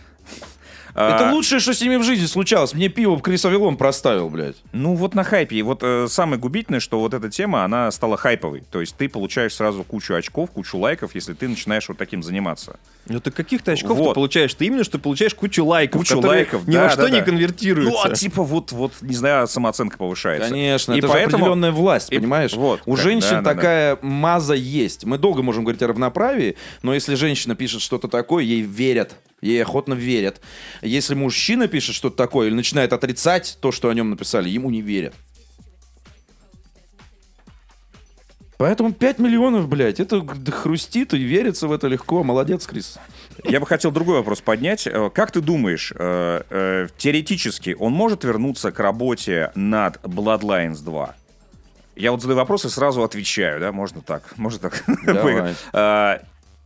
Это А, лучшее, что с ними в жизни случалось. Мне пиво Крис Авилон проставил, блядь. Ну вот на хайпе. И вот э, самое губительное, что вот эта тема, она стала хайповой. То есть ты получаешь сразу кучу очков, кучу лайков, если ты начинаешь вот таким заниматься. Ну ты каких ты очков ты Вот. получаешь? Ты именно что получаешь кучу лайков, Кучу лайков, ни да, во да, что не да. конвертируются. Ну, а типа вот, вот, не знаю, самооценка повышается. Конечно, И это поэтому... же определенная власть, и- понимаешь? вот, У да, женщин да, да, да. такая маза есть. Мы долго можем говорить о равноправии, но если женщина пишет что-то такое, ей верят. Ей охотно верят. Если мужчина пишет что-то такое или начинает отрицать то, что о нем написали, ему не верят. Поэтому 5 миллионов, блядь, это хрустит и верится в это легко. Молодец, Крис. Я бы хотел другой вопрос поднять. Э, Как ты думаешь, э, э, теоретически он может вернуться к работе над Bloodlines 2? Я вот задаю вопрос и сразу отвечаю, да, можно так, можно так. Давай.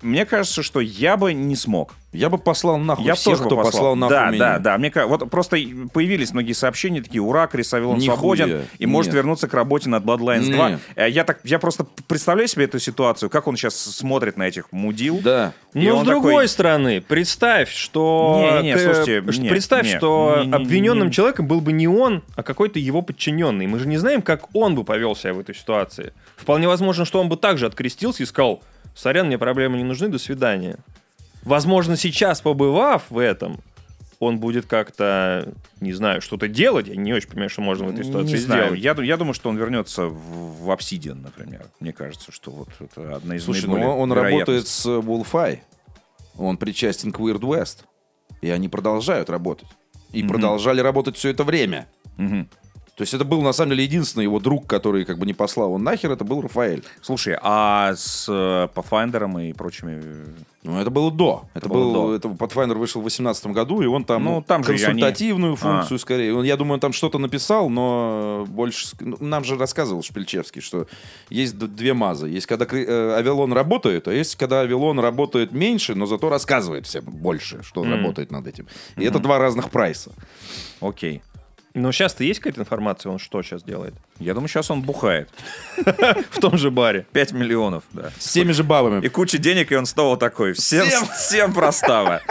Мне кажется, что я бы не смог. Я бы послал нахуй Я всех, тоже кто послал нахуй Да, меня. да, да. Мне вот просто и появились многие сообщения такие: ура, Крис Авилон свободен и может Нет. вернуться к работе над Bloodlines 2. Нет. Э, Я так, я просто представляю себе эту ситуацию, как он сейчас смотрит на этих мудил. Да. И Но он с другой такой- стороны, представь, что... Не-не-не, ты- слушайте, не, представь, не, что не-не-не-не. обвиненным человеком был бы не он, а какой-то его подчиненный. Мы же не знаем, как он бы повел себя в этой ситуации. Вполне возможно, что он бы также открестился и сказал, сорян, мне проблемы не нужны, до свидания. Возможно, сейчас, побывав в этом, он будет как-то, не знаю, что-то делать. Я не очень понимаю, что можно в этой ситуации Не знаю. сделать. Я, я думаю, что он вернется в, в Obsidian, например. Мне кажется, что вот это одна из Слушай, ну наиболее он работает с Wolfeye. Он причастен к Weird West. И они продолжают работать. И продолжали работать все это время. Мгм. То есть это был, на самом деле, единственный его друг, который как бы не послал он нахер, это был Рафаэль. Слушай, а с э, Pathfinder и прочими... э, Ну, это было до. Это, было был, до. это Pathfinder вышел в 2018 году, и он там, Ну, ну, там консультативную они- функцию скорее. Он, Я думаю, он там что-то написал, но больше... ну, Нам же рассказывал Шпильчевский, что есть две мазы. Есть, когда э, Авилон работает, а есть, когда Авилон работает меньше, но зато рассказывает всем больше, что он работает над этим. И это два разных прайса. Окей. Но сейчас-то есть какая-то информация, он что сейчас делает? Я думаю, сейчас он бухает. В том же баре. 5 миллионов, да. С теми же бабами. И куча денег, и он снова такой. Всем, Всем. всем простава.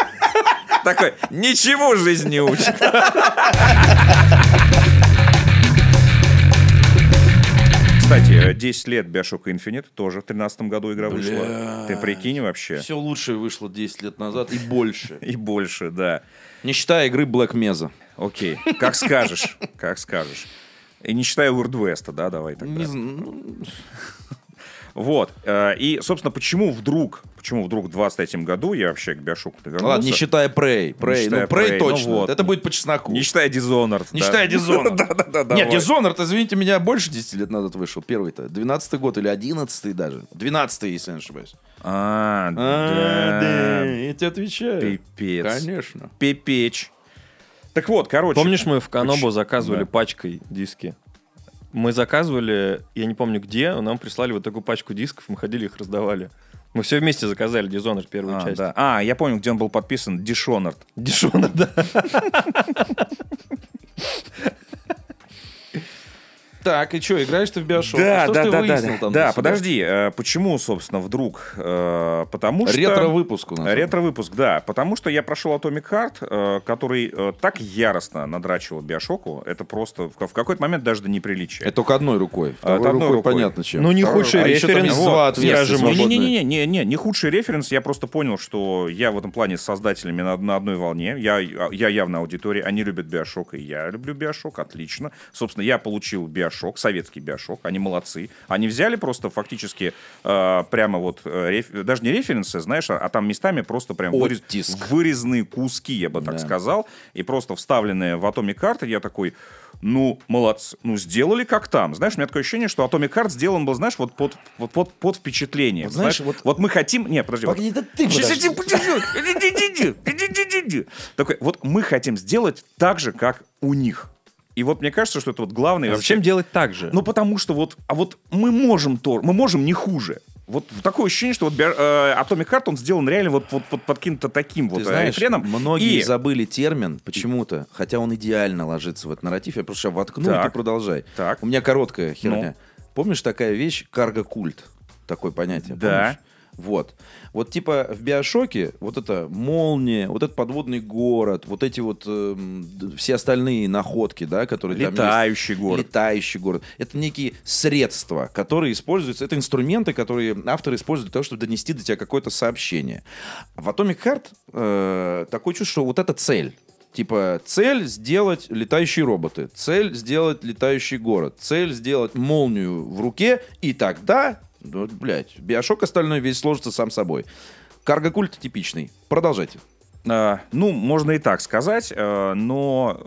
Такой, ничему жизнь не учит. Кстати, э, 10 лет Bioshock Infinite, тоже в 2013 году игра вышла. Ты прикинь вообще. Все лучшее вышло 10 лет назад и больше. И больше, да. Не считая игры Black Mesa. Окей, как скажешь, как скажешь. И не считая West, да, давай тогда. Не зн- ну, Вот. э, И, собственно, почему вдруг, почему вдруг в 23 году я вообще к Биошоку вернулся? Ладно, не считая Prey. Prey, считая ну, Prey, Prey, ну точно. вот. Это будет по чесноку. Не считая Dishonored. Не да. считая Dishonored. Да-да-да. Нет. Dishonored, извините меня, больше 10 лет назад вышел. Первый-то. 12 год или 11 даже. 12 если я не ошибаюсь. А, А, да. я тебе отвечаю. Пипец. Конечно. Пипеч. Так вот, короче. Помнишь, мы в Канобу заказывали Да. пачкой диски? Мы заказывали, я не помню где, нам прислали вот такую пачку дисков, мы ходили их раздавали. Мы все вместе заказали Dishonored первую А, часть. да. А, я помню, где он был подписан. Dishonored. Dishonored, да. Так, и что, играешь ты в Биошок? Да, что ж да, ты да, выяснил да. там Да, себя? подожди, э, почему, собственно, вдруг? Э, Потому что... Ретро-выпуск у нас. Ретро-выпуск, да. Потому что я прошел Atomic Heart, э, который так яростно надрачивал Биошоку, это просто в какой-то момент даже до неприличия. Это только одной рукой. А, Второй одной рукой, рукой. понятно чем. Ну, не худший а референс. Вот. Не-не-не, не, не худший референс. Я просто понял, что я в этом плане с создателями на, на одной волне. Я, я явно аудитория. Они любят Биошок, и я люблю Биошок. Отлично. Собственно, я получил Биошок, советский Биошок. Они молодцы. Они взяли просто фактически э, прямо вот, э, реф- даже не референсы, знаешь, а, а там местами просто прям вырез- вырезанные куски, я бы так Да. сказал, и просто вставленные в Atomic Heart. Я такой, ну, молодцы, ну, сделали как там. Знаешь, у меня такое ощущение, что Atomic Heart сделан был, знаешь, вот под, вот, под, под впечатление. Вот знаешь, вот, вот- мы хотим... Не, подожди. Погоди, вот- да ты. Такой, вот мы хотим сделать так же, как у них. И вот мне кажется, что это вот главный А зачем делать так же? Ну, потому что вот, а вот мы можем то, мы можем не хуже. Вот такое ощущение, что вот э, Atomic Heart, он сделан реально вот, вот, вот под каким-то таким вот Ты э, знаешь, рефреном. многие И- забыли термин почему-то, хотя он идеально ложится в этот нарратив. Я просто сейчас воткну, и Так. ты продолжай. Так. У меня короткая херня. Ну. Помнишь такая вещь, карго-культ? Такое понятие. Да. помнишь? Вот. Вот типа в Биошоке вот эта молния, вот этот подводный город, вот эти вот д- все остальные находки, да, которые там есть. Летающий город. Летающий город. Это некие средства, которые используются. Это инструменты, которые авторы используют для того, чтобы донести до тебя какое-то сообщение. В Atomic Heart э, такое чувство, что вот это цель. Типа, цель сделать летающие роботы, цель сделать летающий город, цель сделать молнию в руке, и тогда, ну, блядь, биошок остальной весь сложится сам собой. Карго-культ типичный. Продолжайте. А, ну, можно и так сказать, э, но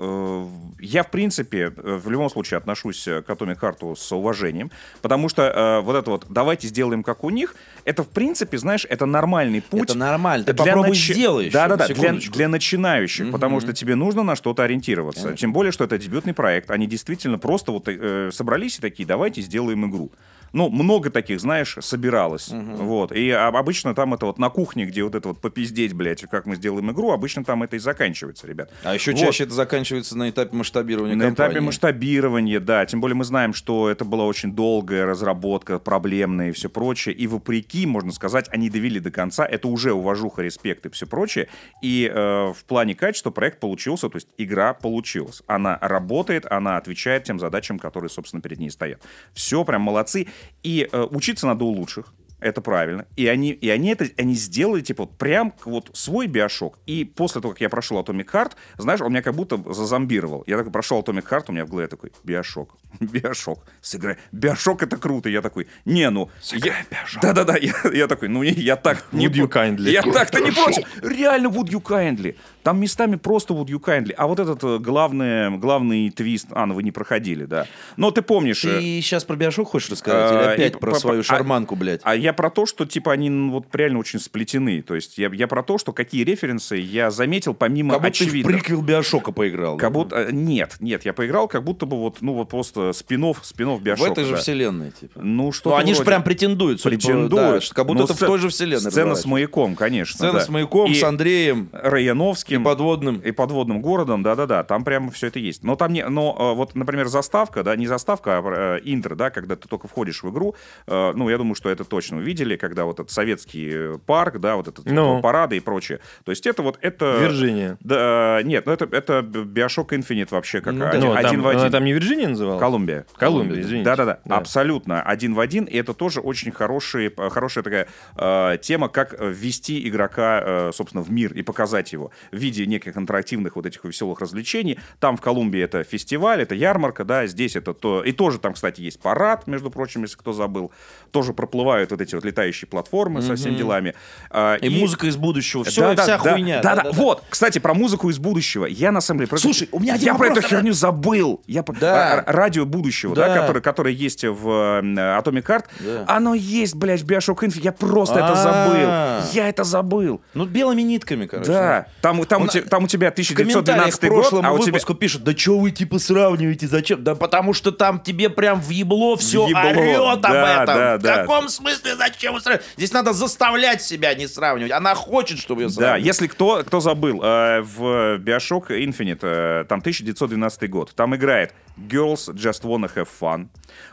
э, я, в принципе, э, в любом случае отношусь к Atomic Heart с уважением, потому что вот это вот «давайте сделаем как у них», это, в принципе, знаешь, это нормальный путь. Это нормально. Ты попробуй начи- сделай Да-да-да, для, для начинающих, потому что тебе нужно на что-то ориентироваться. Тем более, что это дебютный проект. Они действительно просто вот собрались и такие, давайте сделаем игру. Ну, много таких, знаешь, собиралось. Вот. И обычно там это вот на кухне, где вот это вот попиздеть, блядь, как мы сделаем игру, обычно там это и заканчивается, ребят. А еще Вот. чаще это заканчивается на этапе масштабирования На компании. этапе масштабирования, да. Тем более мы знаем, что это была очень долгая разработка, проблемная и все прочее. И вопреки, можно сказать, они довели до конца. Это уже уважуха, респект и все прочее. И э, в плане качества проект получился, то есть игра получилась. Она работает, она отвечает тем задачам, которые, собственно, перед ней стоят. Все, прям молодцы. И э, учиться надо у лучших. Это правильно. И они, и они это они сделали, типа, вот прям вот свой биошок. И после того, как я прошел Atomic Heart, знаешь, он меня как будто зазомбировал. Я такой прошел Atomic Heart, у меня в голове такой, биошок, биошок, сыграй. Биошок это круто. Я такой, не, ну... я- Да-да-да, я, я такой, ну, я так... не Would you kindly? Я так-то не против. Реально would you kindly. Там местами просто would you kindly. А вот этот э, главный, главный твист... А, ну вы не проходили, да. Но ты помнишь... э, Ты сейчас про биошок хочешь рассказать? А, Или опять и про по- свою а- шарманку, блядь? А я про то, что типа они вот реально очень сплетены. То есть я, я про то, что какие референсы я заметил помимо Как будто ты в приквел биошока поиграл. Как будто э, нет, нет, я поиграл, как будто бы вот ну вот просто спинов, спинов В Биошока. этой же да. вселенной, типа. Ну что? Ну, они же прям претендуют, претендуют. да, как будто Ну, это в той же вселенной Сцена с маяком, конечно. Сцена да. с маяком, И с Андреем, Раяновским. И подводным. И подводным городом, да-да-да, там прямо все это есть. Но там не, но э, вот, например, заставка, да, не заставка, а э, интро, да, когда ты только входишь в игру, э, ну, я думаю, что это точно увидели, когда вот этот советский парк, да, вот этот Ну. вот парады и прочее. То есть это вот, это... Вирджиния. Да, нет, ну это, это Bioshock Infinite вообще как Ну один, Ну, а один там, в один. она там не Вирджиния называлась? Колумбия. Колумбия, извините. Да-да-да, Да. абсолютно один в один. И это тоже очень хороший, хорошая такая э, тема, как ввести игрока, э, собственно, в мир и показать его в виде неких интерактивных вот этих веселых развлечений. Там в Колумбии это фестиваль, это ярмарка, да, здесь это то... И тоже там, кстати, есть парад, между прочим, если кто забыл. Тоже проплывают вот эти вот летающие платформы со всеми делами. А, И, музыка из будущего. Все, да, да, вся да, хуйня. Да, да, вот. Кстати, про музыку из будущего. Я на самом деле... про это- Слушай, у меня один Я про вопрос, эту херню забыл. Я про- Да. а, а, радио будущего, да, Да. которое, которое есть в Atomic Heart. Да. Оно есть, блядь, в Bioshock Infinite. Я просто это А. забыл. Я это забыл. Ну, белыми нитками, короче. Да, там, там там, у, Он- те- там у тебя В комментариях 1912 к прошлому год, а у тебя... пишут, да что вы типа сравниваете, зачем? Да потому что там тебе прям в ебло все ебло, орет об да, этом. да, в да. каком смысле зачем вы сравниваете? Здесь надо заставлять себя не сравнивать. Она хочет, чтобы ее Да, сравнивали. если кто, кто забыл, э, в Bioshock Infinite, э, там 1912 год, там играет Girls Just Wanna Have Fun.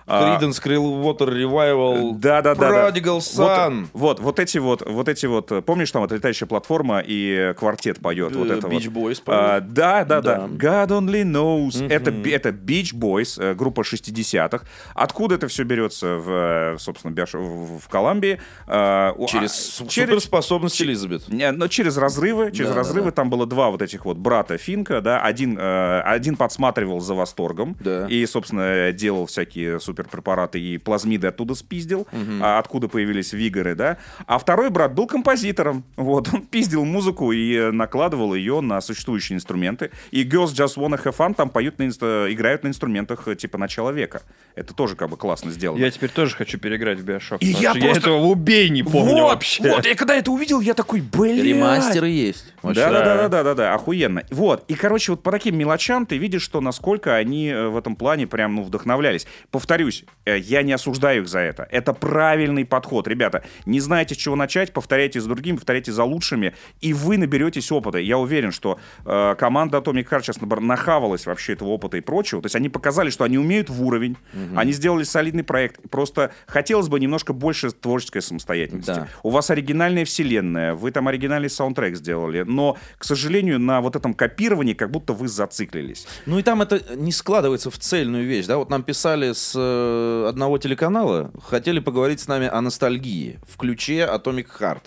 А, Creedence Clearwater Revival, Да, да, да. да. Prodigal Son. Вот, вот, вот эти вот, вот эти вот, помнишь, там вот летающая платформа и квартет поет, вот Э, это Beach вот. Boys А, да, да, Да. да, God only knows. Это, би- это Beach Boys, э, группа 60-х. Откуда это все берется в, э, собственно, в, в Колумбии? А, Через а, с- суперспособность Элизабет. не, но через разрывы, через Да, да, разрывы да. там было два вот этих вот брата Финка, да, один, э, один подсматривал за восторгом Да. и, собственно, делал всякие суперпрепараты и плазмиды оттуда спиздил, а откуда появились вигоры, да, а второй брат был композитором, вот, он пиздил музыку и э, накладывал ее на существующие инструменты, и Girls Just Wanna Have Fun там поют на инст- играют на инструментах э, типа начала века. Это тоже как бы классно сделано. Я теперь тоже хочу переиграть в Bioshock. И я просто- этого убей не помню вот, вообще. вот, я когда это увидел, я такой, блин. Ремастеры есть. Вообще. Да, да, да, да, да, да, да, охуенно. Вот. И, короче, вот по таким мелочам ты видишь, что насколько они э, в этом плане прям, ну, вдохновлялись. Повторюсь, э, я не осуждаю их за это. Это правильный подход. Ребята, не знаете, с чего начать, повторяйте за другими, повторяйте за лучшими, и вы наберетесь опыта. Я уверен, что э, команда Atomic Heart сейчас нахавалась вообще этого опыта и прочего. То есть они показали, что они умеют в уровень, они сделали солидный проект. Просто хотелось бы немножко больше творческой самостоятельности. Да. У вас оригинальная вселенная, вы там оригинальный саундтрек сделали, но, к сожалению, на вот этом копировании как будто вы зациклились. Ну и там это не складывается в цельную вещь, да? Вот нам писали с э, одного телеканала, хотели поговорить с нами о ностальгии в ключе Atomic Heart.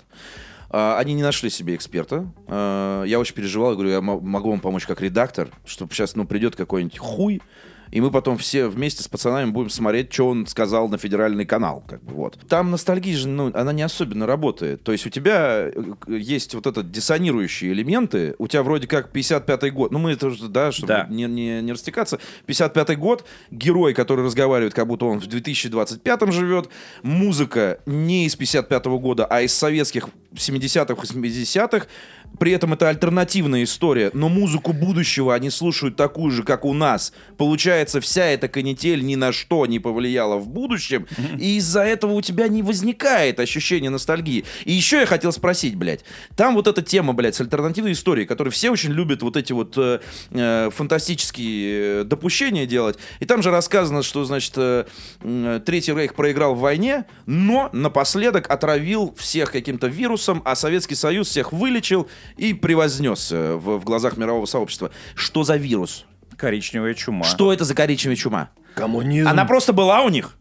А, Они не нашли себе эксперта. А, Я очень переживал, я говорю, я мо- могу вам помочь как редактор, чтобы сейчас, ну, придет какой-нибудь хуй, и мы потом все вместе с пацанами будем смотреть, что он сказал на федеральный канал. Как бы, вот. Там ностальгия же, ну, она не особенно работает. То есть у тебя э, есть вот этот диссонирующие элементы, у тебя вроде как 55-й год, ну мы это уже, да, чтобы Да. не, не, не растекаться. 55-й год, герой, который разговаривает, как будто он в 2025-м живет, музыка не из 55-го года, а из советских 70-х, 80-х, при этом это альтернативная история, но музыку будущего они слушают такую же, как у нас. Получается, вся эта канитель ни на что не повлияла в будущем, и из-за этого у тебя не возникает ощущение ностальгии. И еще я хотел спросить, блядь, там вот эта тема, блядь, с альтернативной историей, которую все очень любят вот эти вот э, э, фантастические э, допущения делать, и там же рассказано, что, значит, э, м, Третий Рейх проиграл в войне, но напоследок отравил всех каким-то вирусом, а Советский Союз всех вылечил и превознес э, в, в глазах мирового сообщества. Что за вирус? Коричневая чума. Что это за коричневая чума? Коммунизм. Она просто была у них?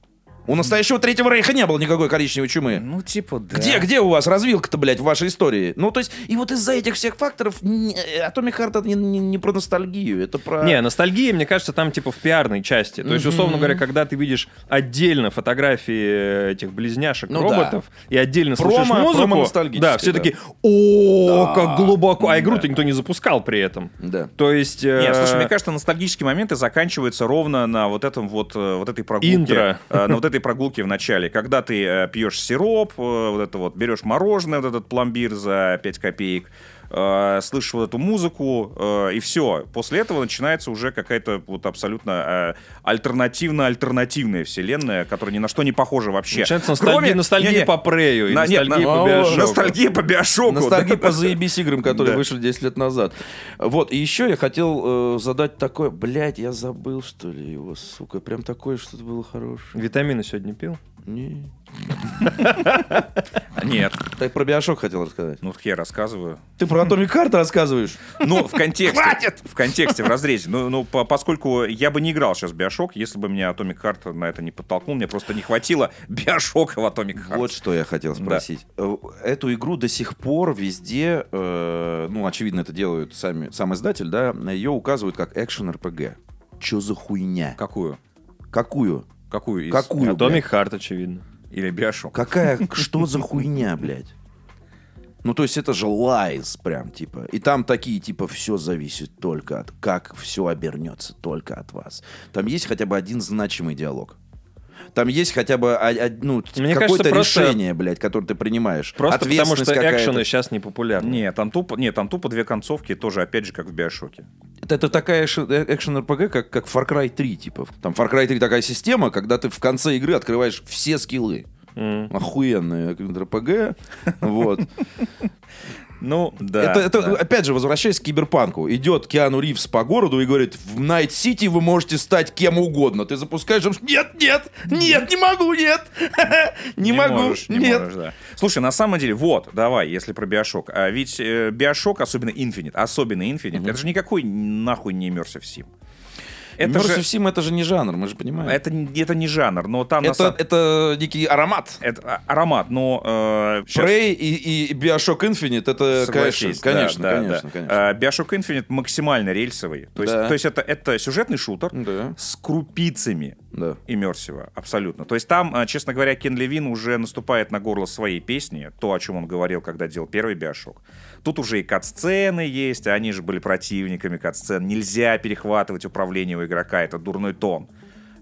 У настоящего Третьего Рейха не было никакой коричневой чумы. Ну, типа, да. Где, где у вас развилка-то, блядь, в вашей истории? Ну, то есть, и вот из-за этих всех факторов не- Atomic Heart это не, не- не про ностальгию, это про... Не, ностальгия, мне кажется, там типа в пиарной части. То есть, условно говоря, когда ты видишь отдельно фотографии этих близняшек Ну роботов и отдельно слушаешь Промо- музыку, промо-ностальгически, да, все да. такие, о, Да. как глубоко. А игру-то никто не запускал при этом. Да. То есть... э, Нет, слушай, мне кажется, ностальгические моменты заканчиваются ровно на вот этом вот, э, вот этой прогулке. Интро. э, На вот этой прогулке в начале, когда ты э, пьешь сироп, э, вот это вот, берешь мороженое, вот этот пломбир за 5 копеек, э, слышишь вот эту музыку, э, и все. После этого начинается уже какая-то вот абсолютно э, альтернативно-альтернативная вселенная, которая ни на что не похожа вообще. Начинается ностальгия, Кроме- ностальгия Не-не, по Прею и на- нет, ностальгия на- по О, Биошоку. Ностальгия по Биошоку. Ностальгия да. по заебись играм, которые Да. вышли 10 лет назад. Вот, и еще я хотел э, задать такое... Блядь, я забыл, что ли, его, сука. Прям такое что-то было хорошее. Витамины сегодня пил? Не. Нет, Так про Биошок хотел рассказать. ну так я рассказываю. Ты про Atomic Heart рассказываешь? Ну, в контексте. В контексте, в разрезе. Ну, ну, по- поскольку я бы не играл сейчас в Биошок, если бы меня Atomic Heart на это не подтолкнул, мне просто не хватило Биошока в Atomic Heart. Вот что я хотел спросить. Э, Эту игру до сих пор везде, э, ну, очевидно, это делают сами, сам издатель, да, ее указывают как экшен РПГ. Чё за хуйня? Какую? Какую? Какую из? Какую, Atomic блядь? Heart, очевидно. Или Биошок? Какая, что за хуйня, блядь? Ну, то есть это же лайз прям, типа. И там такие, типа, все зависит только от... Как все обернется только от вас. Там есть хотя бы один значимый диалог. там есть хотя бы а- а- ну, какое-то решение, блядь, которое ты принимаешь. Просто потому что экшены сейчас не популярны. Нет, там тупо, нет, там тупо две концовки, тоже опять же как в BioShock е. Это, такая экшен- э, экшен-RPG, как, как Far Cry 3, типа. Там Far Cry 3 такая система, когда ты в конце игры открываешь все skill ы. М. Охуенная RPG. Вот. Ну, да. это, это, да. опять же, возвращаясь к киберпанку. Идет Киану Ривз по городу и говорит, в Night City вы можете стать кем угодно. Ты запускаешь, нет, нет, нет, не могу, нет, не могу, можешь, не нет. можешь, да. Слушай, на самом деле, вот, давай, если про Биошок. А ведь э, Биошок, особенно Infinite, особенно Infinite, это же никакой нахуй не Immersive Sim. Это же, Sim это же не жанр, мы же понимаем. это, не- это не жанр, но там Это, самом- это некий аромат. это а- аромат, но... э, щас- Prey и, и Bioshock Infinite, это, конечно, да, конечно, да, конечно, да. конечно. А, Bioshock Infinite максимально рельсовый. То есть, Да. то есть это, это сюжетный шутер Да. с крупицами Да. иммерсива, абсолютно. То есть там, а, честно говоря, Кен Левин уже наступает на горло своей песни, то, о чем он говорил, когда делал первый Биошок. Тут уже и кат-сцены есть, а они же были противниками кат-сцен. Нельзя перехватывать управление у игрока, это дурной тон.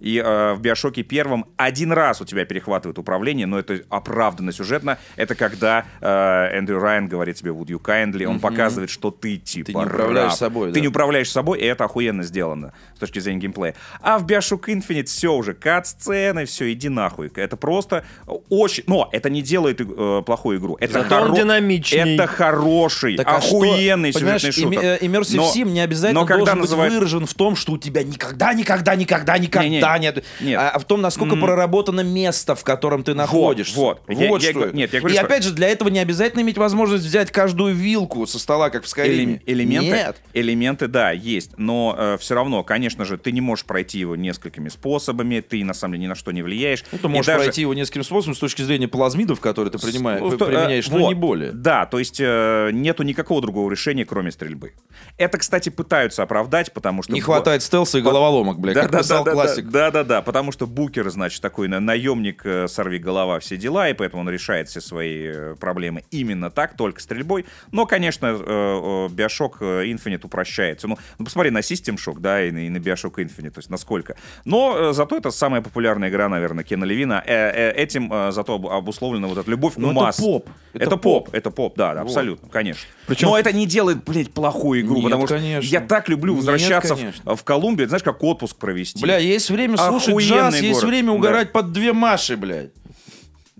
И э, в Биошоке первом один раз у тебя перехватывает управление, но это оправданно сюжетно. Это когда э, Эндрю Райан говорит тебе «Would you kindly?», он показывает, что ты типа не управляешь раб. собой, Ты да. не управляешь собой, и это охуенно сделано с точки зрения геймплея. А в Bioshock Infinite все уже, кат-сцены, все, иди нахуй. Это просто очень... Но это не делает э, плохую игру. Это Зато он динамичней. Это хороший, Так а что, охуенный понимаешь, сюжетный шутер. име- э, Immersive Но- Sim не обязательно но когда должен называют- быть выражен в том, что у тебя никогда, никогда, никогда, никогда Не-не, нет. нет. А, а в том, насколько проработано место, в котором ты находишься. вот. Вот Я- я что это. нет, я говорю, И что- опять же, для этого не обязательно иметь возможность взять каждую вилку со стола, как в Скайриме. Элем- элементы, Нет. элементы, да, есть, но все равно, конечно же, ты не можешь пройти его несколькими способами, ты на самом деле ни на что не влияешь. Ну, ты можешь даже- пройти его несколькими способами с точки зрения плазмидов, которые ты принимаешь, Ну, то- применяешь, э, но вот. не более. Да, то есть э, нету никакого другого решения, кроме стрельбы. Это, кстати, пытаются оправдать, потому что... Не хватает стелса и головоломок, блядь, как писал да, классик. Да, да, да, потому что Букер, значит, такой на- наемник, э, сорви голова, все дела, и поэтому он решает все свои э, проблемы именно так, только стрельбой. Но, конечно, э, э, Infinite упрощается. Ну, ну, посмотри на System Shock, да, и на, и на Bioshock Infinite, то есть насколько. Но зато это самая популярная игра, наверное, Кена Левина. Этим зато об- обусловлена вот эта любовь Но у это масс. поп. Это, Это поп. поп. Это поп, да, да, абсолютно, конечно. Причем- Но это не делает, блядь, плохую игру, Нет, потому что конечно. я так люблю Нет, возвращаться в- конечно. в, Колумбию, знаешь, как отпуск провести. Бля, есть время слушать Охуенный джаз, есть город. время Да. угорать под две Маши, блядь.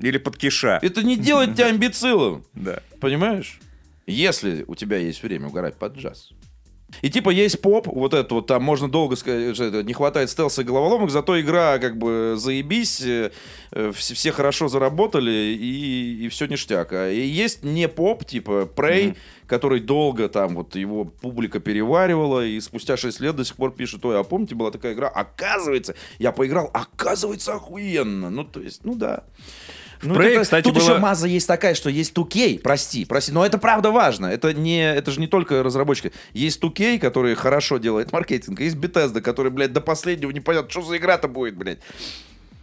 Или под киша. Это не делает тебя амбицилом. Да. Понимаешь? Если у тебя есть время угорать под джаз. И типа есть поп, вот это вот, там можно долго сказать, что это, не хватает стелса и головоломок, зато игра как бы заебись, э, э, все, все хорошо заработали и, и все ништяк. А и есть не поп, типа Prey, который долго там вот его публика переваривала, и спустя 6 лет до сих пор пишет, ой, а помните, была такая игра, оказывается, я поиграл, оказывается, охуенно. Ну, то есть, ну да. Ну, Prey, это- кстати, тут было- еще маза есть такая, что есть 2K, прости, прости, но это правда важно. Это, не, это же не только разработчики. Есть 2K, который хорошо делает маркетинг, есть Bethesda, который, блядь, до последнего непонятно, что за игра-то будет, блядь.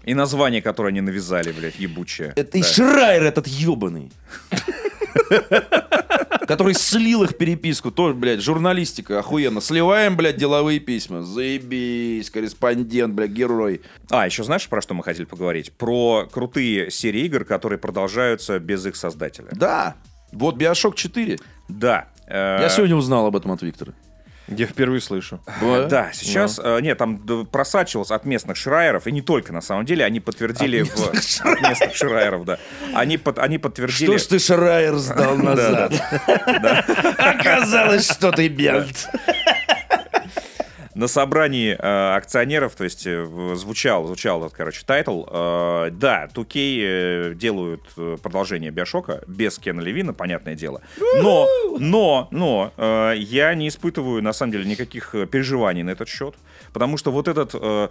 И название, которое они навязали, блядь, ебучее. Это и Да. Шрайер этот ебаный. Который слил их переписку. Тоже, блядь, журналистика, охуенно. Сливаем, блядь, деловые письма. Заебись, корреспондент, блядь, герой. А, еще знаешь, про что мы хотели поговорить? Про крутые серии игр, которые продолжаются без их создателя. Да. Вот Биошок 4. Да. э, Я сегодня узнал об этом от Виктора. Я впервые слышу. Да, сейчас, э, нет, там просачивалось от местных шрайеров, и не только, на самом деле, они подтвердили... в- От местных шрайеров, да. Они, под- они подтвердили... Что ж ты Шрайер сдал назад? Оказалось, что ты бент. На собрании э, акционеров, то есть э, звучал, звучал этот, короче, title. Э, да, 2K э, делают э, продолжение BioShock а без Кена Левина, понятное дело. Но, но, но э, я не испытываю, на самом деле, никаких э, переживаний на этот счет, потому что вот этот, э,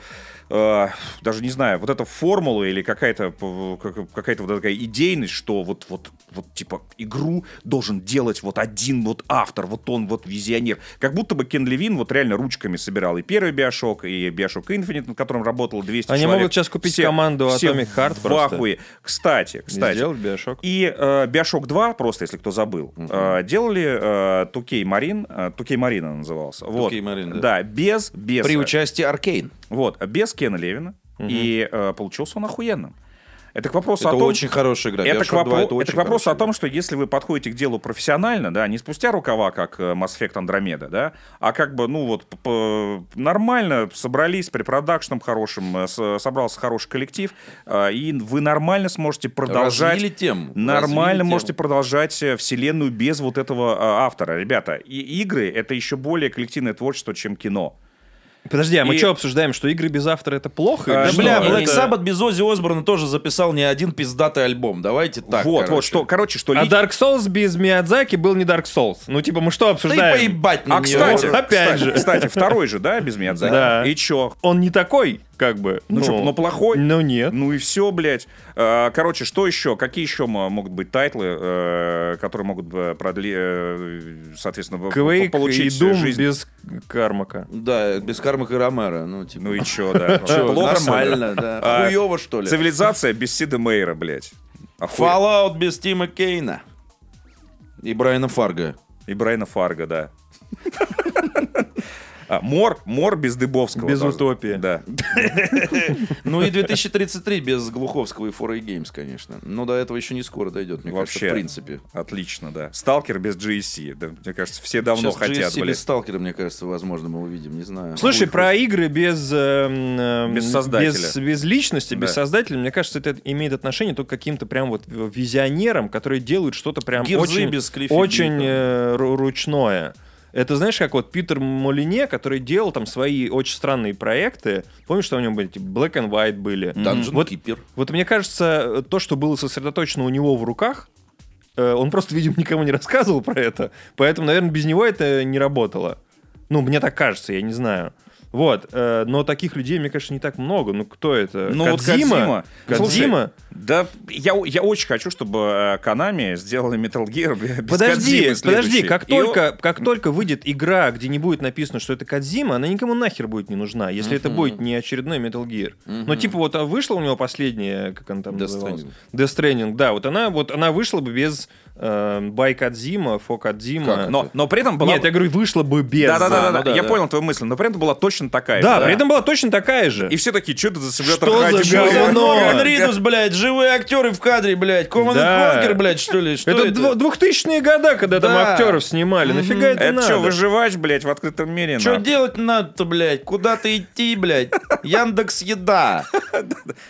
э, даже не знаю, вот эта формула или какая-то п- как- какая-то вот такая идейность, что вот, вот, вот, типа, игру должен делать вот один вот автор, вот он вот визионер. Как будто бы Кен Левин вот реально ручками собирал и первый Биошок, и Биошок Infinite, над которым работало 200 Они человек. могут сейчас купить команду все Atomic Heart в просто. ахуе. Кстати, кстати. Сделать Биошок. И э, Bioshock 2, просто если кто забыл, э, делали э, 2K Marine, э, 2K Marine она назывался. Вот. 2K Marine, да. Да, без, без, При участии Аркейн. вот, без Кена Левина. И э, получился он охуенным. Это к вопросу Это о том... очень хорошая игра. Это к, Bioshock 2 вопро- это это к вопросу о том, что если вы подходите к делу профессионально, да, не спустя рукава, как э, Mass Effect Andromeda, да, а как бы, ну вот, нормально собрались при продакшном хорошем, э, собрался хороший коллектив, э, и вы нормально сможете продолжать... Развили тему. Нормально Развили можете тему. продолжать вселенную без вот этого автора. Ребята, и игры — это еще более коллективное творчество, чем кино. Подожди, а мы И- что обсуждаем, что игры без автора это плохо? А, Да, что? бля, это- Black Sabbath без Оззи Осборна тоже записал не один пиздатый альбом. Давайте так, вот, короче. вот, что, короче, что... А ли- Dark Souls без Миядзаки был не Dark Souls. Ну, типа, мы что Да и обсуждаем? поебать на А, кстати, опять кстати, же. кстати, второй же, да, без Миядзаки? Да. И чё? Он не такой, как бы. Ну, чё, но плохой? Ну, нет. Ну и все, блядь. А, Короче, что еще? Какие еще могут быть title ы, э, которые могут э, продли, э, соответственно, по- получить и Doom жизнь? без Кармака. Да, без Кармака и Ромера. Ну, типа, Ну и да? Плохо, что ли? нормально, да. А, Хуёво, что ли? Цивилизация без Сида Мейера, блядь. Fallout без Тима Кейна. И Брайана Фарга. И Брайана Фарга, да. А, Мор, Мор без Дыбовского. Без тоже. утопии. Да. Ну и 2033 без Глуховского и 4A Games, конечно. Но до этого еще не скоро дойдет, мне кажется, Вообще. в принципе. Отлично, да. Сталкер без GSC. Да, мне кажется, все давно Сейчас хотят, GSC блядь. без Сталкера, мне кажется, возможно, мы увидим, не знаю. Слушай, про игры без... эм, эм, Без создателя. Без, без личности, без Да. создателя, мне кажется, это имеет отношение только к каким-то прям вот визионерам, которые делают что-то прям Гирзы очень, без очень э, ру- ручное. Это знаешь, как вот Питер Молине, который делал там свои очень странные проекты. Помнишь, что у него были? Типа Black and White были. Dungeon Вот, Keeper. вот мне кажется, то, что было сосредоточено у него в руках, э, он просто, видимо, никому не рассказывал про это. Поэтому, наверное, без него это не работало. Ну, мне так кажется, я не знаю. Вот, э, но таких людей, мне кажется, не так много. Ну, кто это? Ну, вот Кодзима? Кодзима. Кодзима? Слушай, Да, я, я очень хочу, чтобы э, Konami сделали Metal Gear без Подожди, Кодзимы подожди, как И он- только, как только выйдет игра, где не будет написано, что это Кадзима, она никому нахер будет не нужна, если это будет не очередной Metal Gear. Но типа вот а вышла у него последняя, как она там Death называлась? Stranding. Death Stranding, да, вот она, вот она вышла бы без э, Бай Кадзима, Фо Кадзима. Но, но при этом была... Нет, я говорю, вышла бы без. Да-да-да, ну да, я да. понял твою мысль, но при этом была точно такая. Да, же, при этом была точно такая же. И все такие, что это за симулятор Что за ходьбы?» говно? Ридус, блядь, живые актеры в кадре, блядь. Коман Да. Конкер, блядь, что ли? Что это, это? двухтысячные года, когда там Да. актеров снимали. Нафига это, Это надо? что, выживать, блядь, в открытом мире? Что делать надо-то, блядь? Куда-то идти, блядь? Яндекс Еда.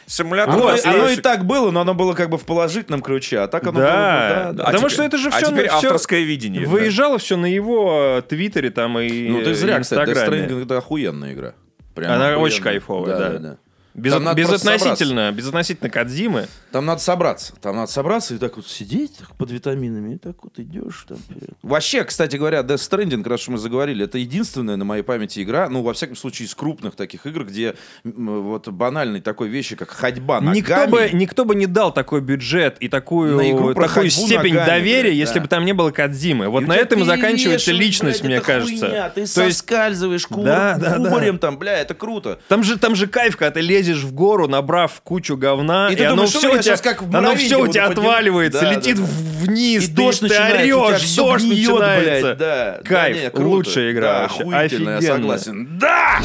Симулятор Оно, и так было, но оно было как бы в положительном ключе, а так оно Да. было... бы- да, да. Потому теперь- что это же а всё теперь на- авторское видение. да. Выезжало все на его э, твиттере там и Ну ты зря, кстати, Death. Stranding это охуенная игра. Прям Она охуенная. очень кайфовая, да. Без, Там безотносительно, безотносительно Кадзимы. Там надо собраться. Там надо собраться и так вот сидеть так, под витаминами, и так вот идешь там вперед. Вообще, кстати говоря, Death Stranding, раз уж мы заговорили, это единственная на моей памяти игра, ну, во всяком случае, из крупных таких игр, где м, вот банальной такой вещи, как ходьба ногами. Никто бы, никто бы не дал такой бюджет и такую, На игру такую степень ногами, доверия, блядь, если да. бы там не было Кадзимы. Вот И на этом и заканчивается перевешивают, личность, блядь, мне кажется. хуйня, ты То соскальзываешь куб- Да, да, да. кубарем там, бля, это круто. Там же, там же кайф, когда ты лезешь в гору, набрав кучу говна, И и, оно думаешь, все у тебя, как оно все у тебя отваливается, Да, летит да, да. вниз, И дождь ты орешь, дождь гниет, начинается. блядь, да. Да, Кайф, не, круто. лучшая игра Да, охуительная, я согласен. Да!